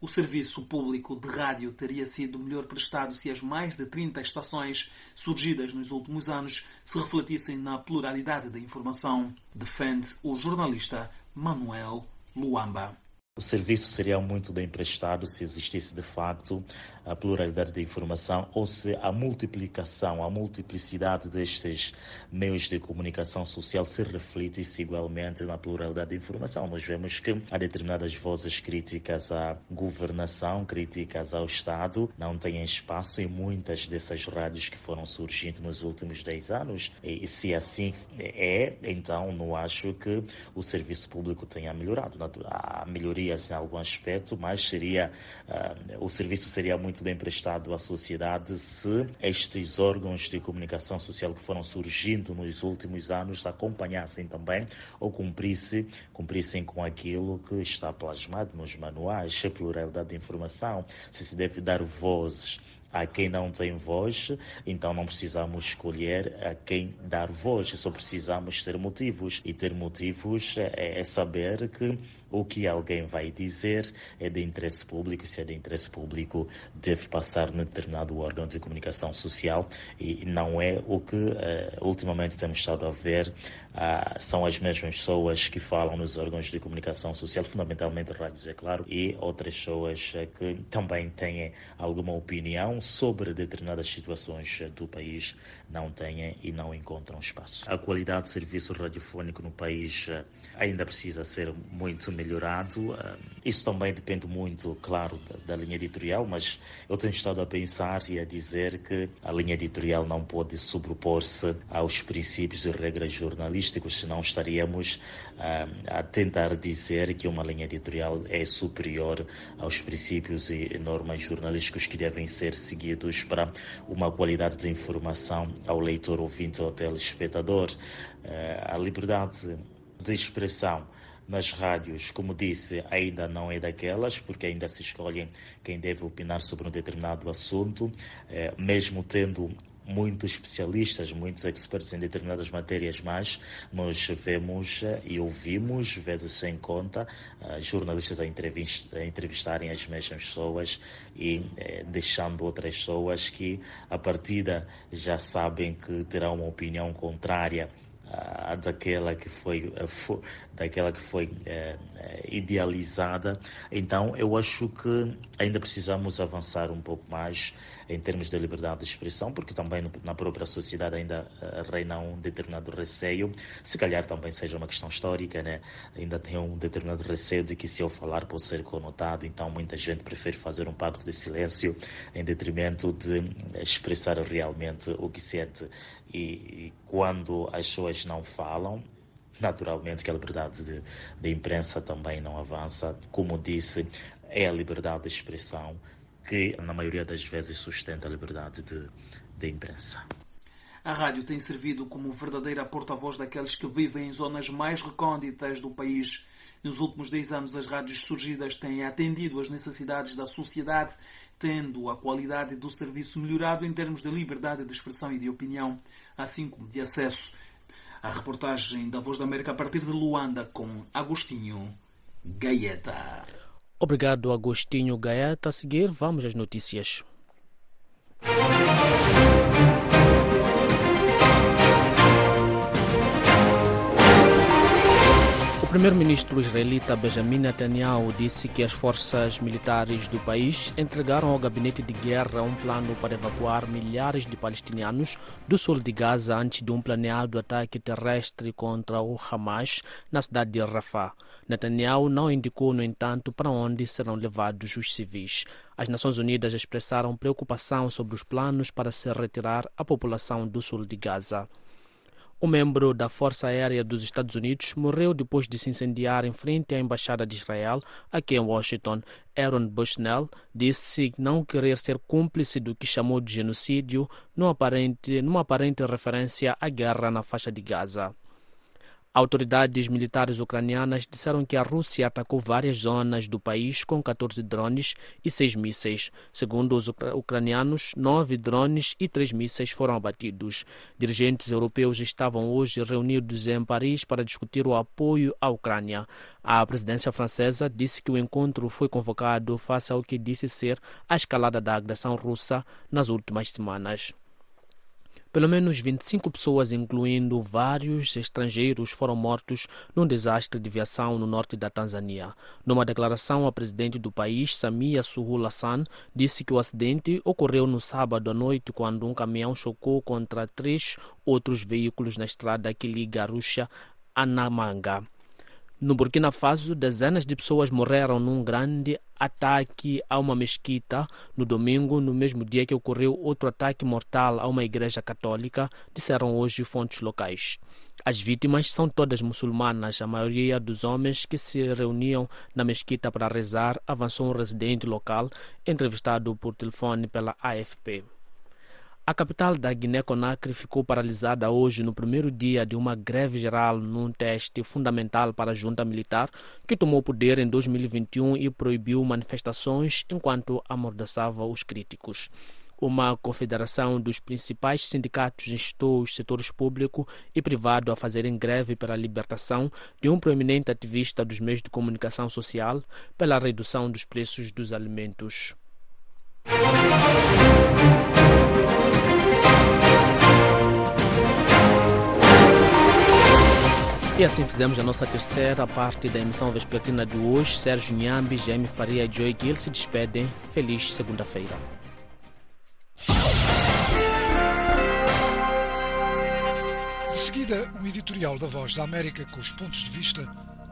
o serviço público de rádio teria sido melhor prestado se as mais de 30 estações surgidas nos últimos anos se refletissem na pluralidade da informação, defende o jornalista Manuel Luamba.
O serviço seria muito bem prestado se existisse de facto a pluralidade de informação ou se a multiplicação, a multiplicidade destes meios de comunicação social se refletisse igualmente na pluralidade de informação. Nós vemos que há determinadas vozes críticas à governação, críticas ao Estado, não têm espaço em muitas dessas rádios que foram surgindo nos últimos 10 anos. E se assim é, então não acho que o serviço público tenha melhorado. A melhoria em algum aspecto, mas seria uh, o serviço seria muito bem prestado à sociedade se estes órgãos de comunicação social que foram surgindo nos últimos anos acompanhassem também ou cumprissem, cumprissem com aquilo que está plasmado nos manuais, a pluralidade de informação, se se deve dar vozes a quem não tem voz, então não precisamos escolher a quem dar voz, só precisamos ter motivos. E ter motivos é, é saber que o que alguém vai dizer é de interesse público, se é de interesse público, deve passar no determinado órgão de comunicação social e não é o que uh, ultimamente temos estado a ver, uh, são as mesmas pessoas que falam nos órgãos de comunicação social, fundamentalmente rádios, é claro, e outras pessoas uh, que também têm alguma opinião sobre determinadas situações do país, não têm e não encontram espaço. A qualidade de serviço radiofónico no país ainda precisa ser muito melhorado. Ah, isso também depende muito, claro, da, linha editorial, mas eu tenho estado a pensar e a dizer que a linha editorial não pode sobrepor-se aos princípios e regras jornalísticos, senão estaríamos uh, a tentar dizer que uma linha editorial é superior aos princípios e normas jornalísticos que devem ser seguidos para uma qualidade de informação ao leitor, ouvinte ou telespectador. Uh, a liberdade de expressão nas rádios, como disse, ainda não é daquelas, porque ainda se escolhem quem deve opinar sobre um determinado assunto, eh, mesmo tendo muitos especialistas, muitos experts em determinadas matérias, mas nós vemos eh, e ouvimos, vezes sem conta, uh, jornalistas a, entrevist a, entrevistarem as mesmas pessoas e eh, deixando outras pessoas que, a partida, já sabem que terão uma opinião contrária daquela que foi, daquela que foi é, idealizada. Então, eu acho que ainda precisamos avançar um pouco mais em termos de liberdade de expressão, porque também na própria sociedade ainda uh, reina um determinado receio, se calhar também seja uma questão histórica, né? ainda tem um determinado receio de que se eu falar posso ser conotado, então muita gente prefere fazer um pacto de silêncio em detrimento de expressar realmente o que sente. E, e quando as pessoas não falam, naturalmente que a liberdade de, de imprensa também não avança. Como disse, é a liberdade de expressão que, na maioria das vezes, sustenta a liberdade de, de imprensa.
A rádio tem servido como verdadeira porta-voz daqueles que vivem em zonas mais recônditas do país. Nos últimos 10 anos, as rádios surgidas têm atendido às necessidades da sociedade, tendo a qualidade do serviço melhorado em termos de liberdade de expressão e de opinião, assim como de acesso. A reportagem da Voz da América a partir de Luanda com Agostinho Gaeta.
Obrigado, Agostinho Gaeta. A seguir, vamos às notícias. O primeiro-ministro israelita Benjamin Netanyahu disse que as forças militares do país entregaram ao gabinete de guerra um plano para evacuar milhares de palestinianos do sul de Gaza antes de um planeado ataque terrestre contra o Hamas na cidade de Rafah. Netanyahu não indicou, no entanto, para onde serão levados os civis. As Nações Unidas expressaram preocupação sobre os planos para se retirar a população do sul de Gaza. Um membro da Força Aérea dos Estados Unidos morreu depois de se incendiar em frente à Embaixada de Israel, aqui em Washington. Aaron Bushnell disse não querer ser cúmplice do que chamou de genocídio, numa aparente, numa aparente referência à guerra na faixa de Gaza. Autoridades militares ucranianas disseram que a Rússia atacou várias zonas do país com 14 drones e 6 mísseis. Segundo os ucranianos, 9 drones e 3 mísseis foram abatidos. Dirigentes europeus estavam hoje reunidos em Paris para discutir o apoio à Ucrânia. A presidência francesa disse que o encontro foi convocado face ao que disse ser a escalada da agressão russa nas últimas semanas. Pelo menos 25 pessoas, incluindo vários estrangeiros, foram mortos num desastre de viação no norte da Tanzânia. Numa declaração, a presidente do país, Samia Suluhu Hassan, disse que o acidente ocorreu no sábado à noite quando um caminhão chocou contra três outros veículos na estrada que liga Arusha a Namanga. No Burkina Faso, dezenas de pessoas morreram num grande ataque a uma mesquita no domingo, no mesmo dia que ocorreu outro ataque mortal a uma igreja católica, disseram hoje fontes locais. As vítimas são todas muçulmanas, a maioria dos homens que se reuniam na mesquita para rezar, avançou um residente local, entrevistado por telefone pela AFP. A capital da Guiné-Conakry ficou paralisada hoje no primeiro dia de uma greve geral num teste fundamental para a junta militar que tomou poder em 2021 e proibiu manifestações enquanto amordaçava os críticos. Uma confederação dos principais sindicatos instou os setores público e privado a fazerem greve pela libertação de um proeminente ativista dos meios de comunicação social pela redução dos preços dos alimentos. E assim fizemos a nossa terceira parte da emissão vespertina de hoje. Sérgio Nhambi, Jaime Faria e Joy Gill se despedem. Feliz segunda-feira.
De seguida, o editorial da Voz da América com os pontos de vista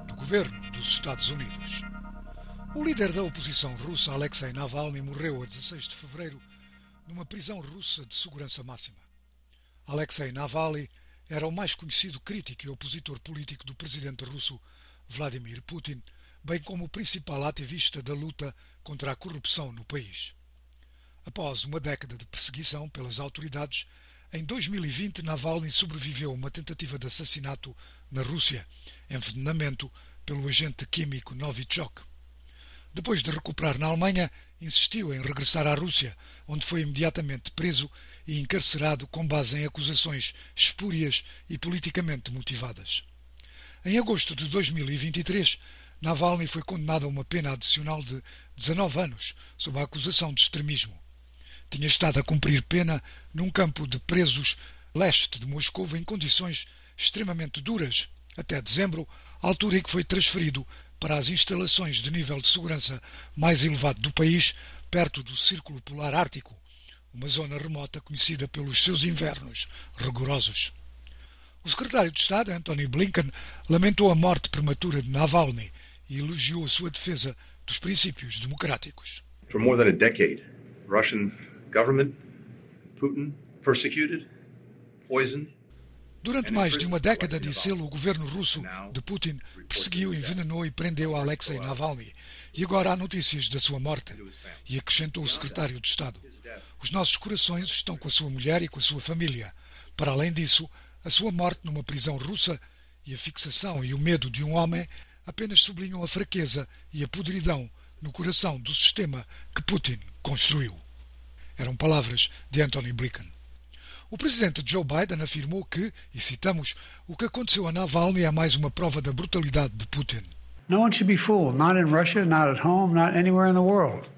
do governo dos Estados Unidos. O líder da oposição russa, Alexei Navalny, morreu a 16 de fevereiro numa prisão russa de segurança máxima. Alexei Navalny era o mais conhecido crítico e opositor político do presidente russo Vladimir Putin, bem como o principal ativista da luta contra a corrupção no país. Após uma década de perseguição pelas autoridades, em 2020 Navalny sobreviveu a uma tentativa de assassinato na Rússia, envenenamento pelo agente químico Novichok. Depois de recuperar na Alemanha, insistiu em regressar à Rússia, onde foi imediatamente preso e encarcerado com base em acusações espúrias e politicamente motivadas. Em agosto de 2023, Navalny foi condenado a uma pena adicional de 19 anos sob a acusação de extremismo. Tinha estado a cumprir pena num campo de presos leste de Moscou em condições extremamente duras até dezembro, altura em que foi transferido para as instalações de nível de segurança mais elevado do país, perto do Círculo Polar Ártico, uma zona remota conhecida pelos seus invernos rigorosos. O secretário de Estado, Anthony Blinken, lamentou a morte prematura de Navalny e elogiou a sua defesa dos princípios democráticos.
For more than a decade, Russian government, Putin, persecuted, poisoned,
Durante mais de uma década, disse ele, o governo russo de Putin perseguiu, envenenou e prendeu Alexei Navalny. E agora há notícias da sua morte. E acrescentou o secretário de Estado. Os nossos corações estão com a sua mulher e com a sua família. Para além disso, a sua morte numa prisão russa e a fixação e o medo de um homem apenas sublinham a fraqueza e a podridão no coração do sistema que Putin construiu. Eram palavras de Anthony Blinken. O presidente Joe Biden afirmou que, e citamos, o que aconteceu a Navalny é mais uma prova da brutalidade de Putin.
No one should be fooled, not in Russia, not at home, not anywhere in the world.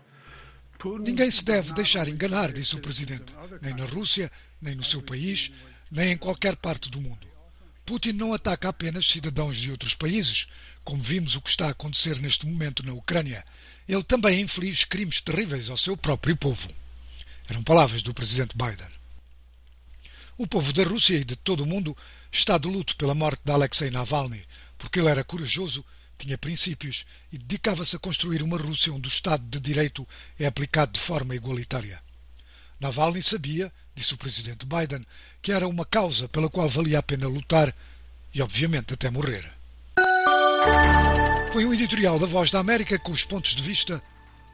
Ninguém se deve deixar enganar, disse o presidente, nem na Rússia, nem no seu país, nem em qualquer parte do mundo. Putin não ataca apenas cidadãos de outros países, como vimos o que está a acontecer neste momento na Ucrânia. Ele também inflige crimes terríveis ao seu próprio povo. Eram palavras do presidente Biden. O povo da Rússia e de todo o mundo está de luto pela morte de Alexei Navalny, porque ele era corajoso, tinha princípios e dedicava-se a construir uma Rússia onde o Estado de Direito é aplicado de forma igualitária. Navalny sabia, disse o presidente Biden, que era uma causa pela qual valia a pena lutar e, obviamente, até morrer. Foi um editorial da Voz da América com os pontos de vista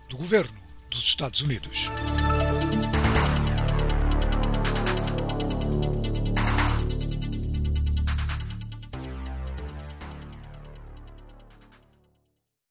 do governo dos Estados Unidos.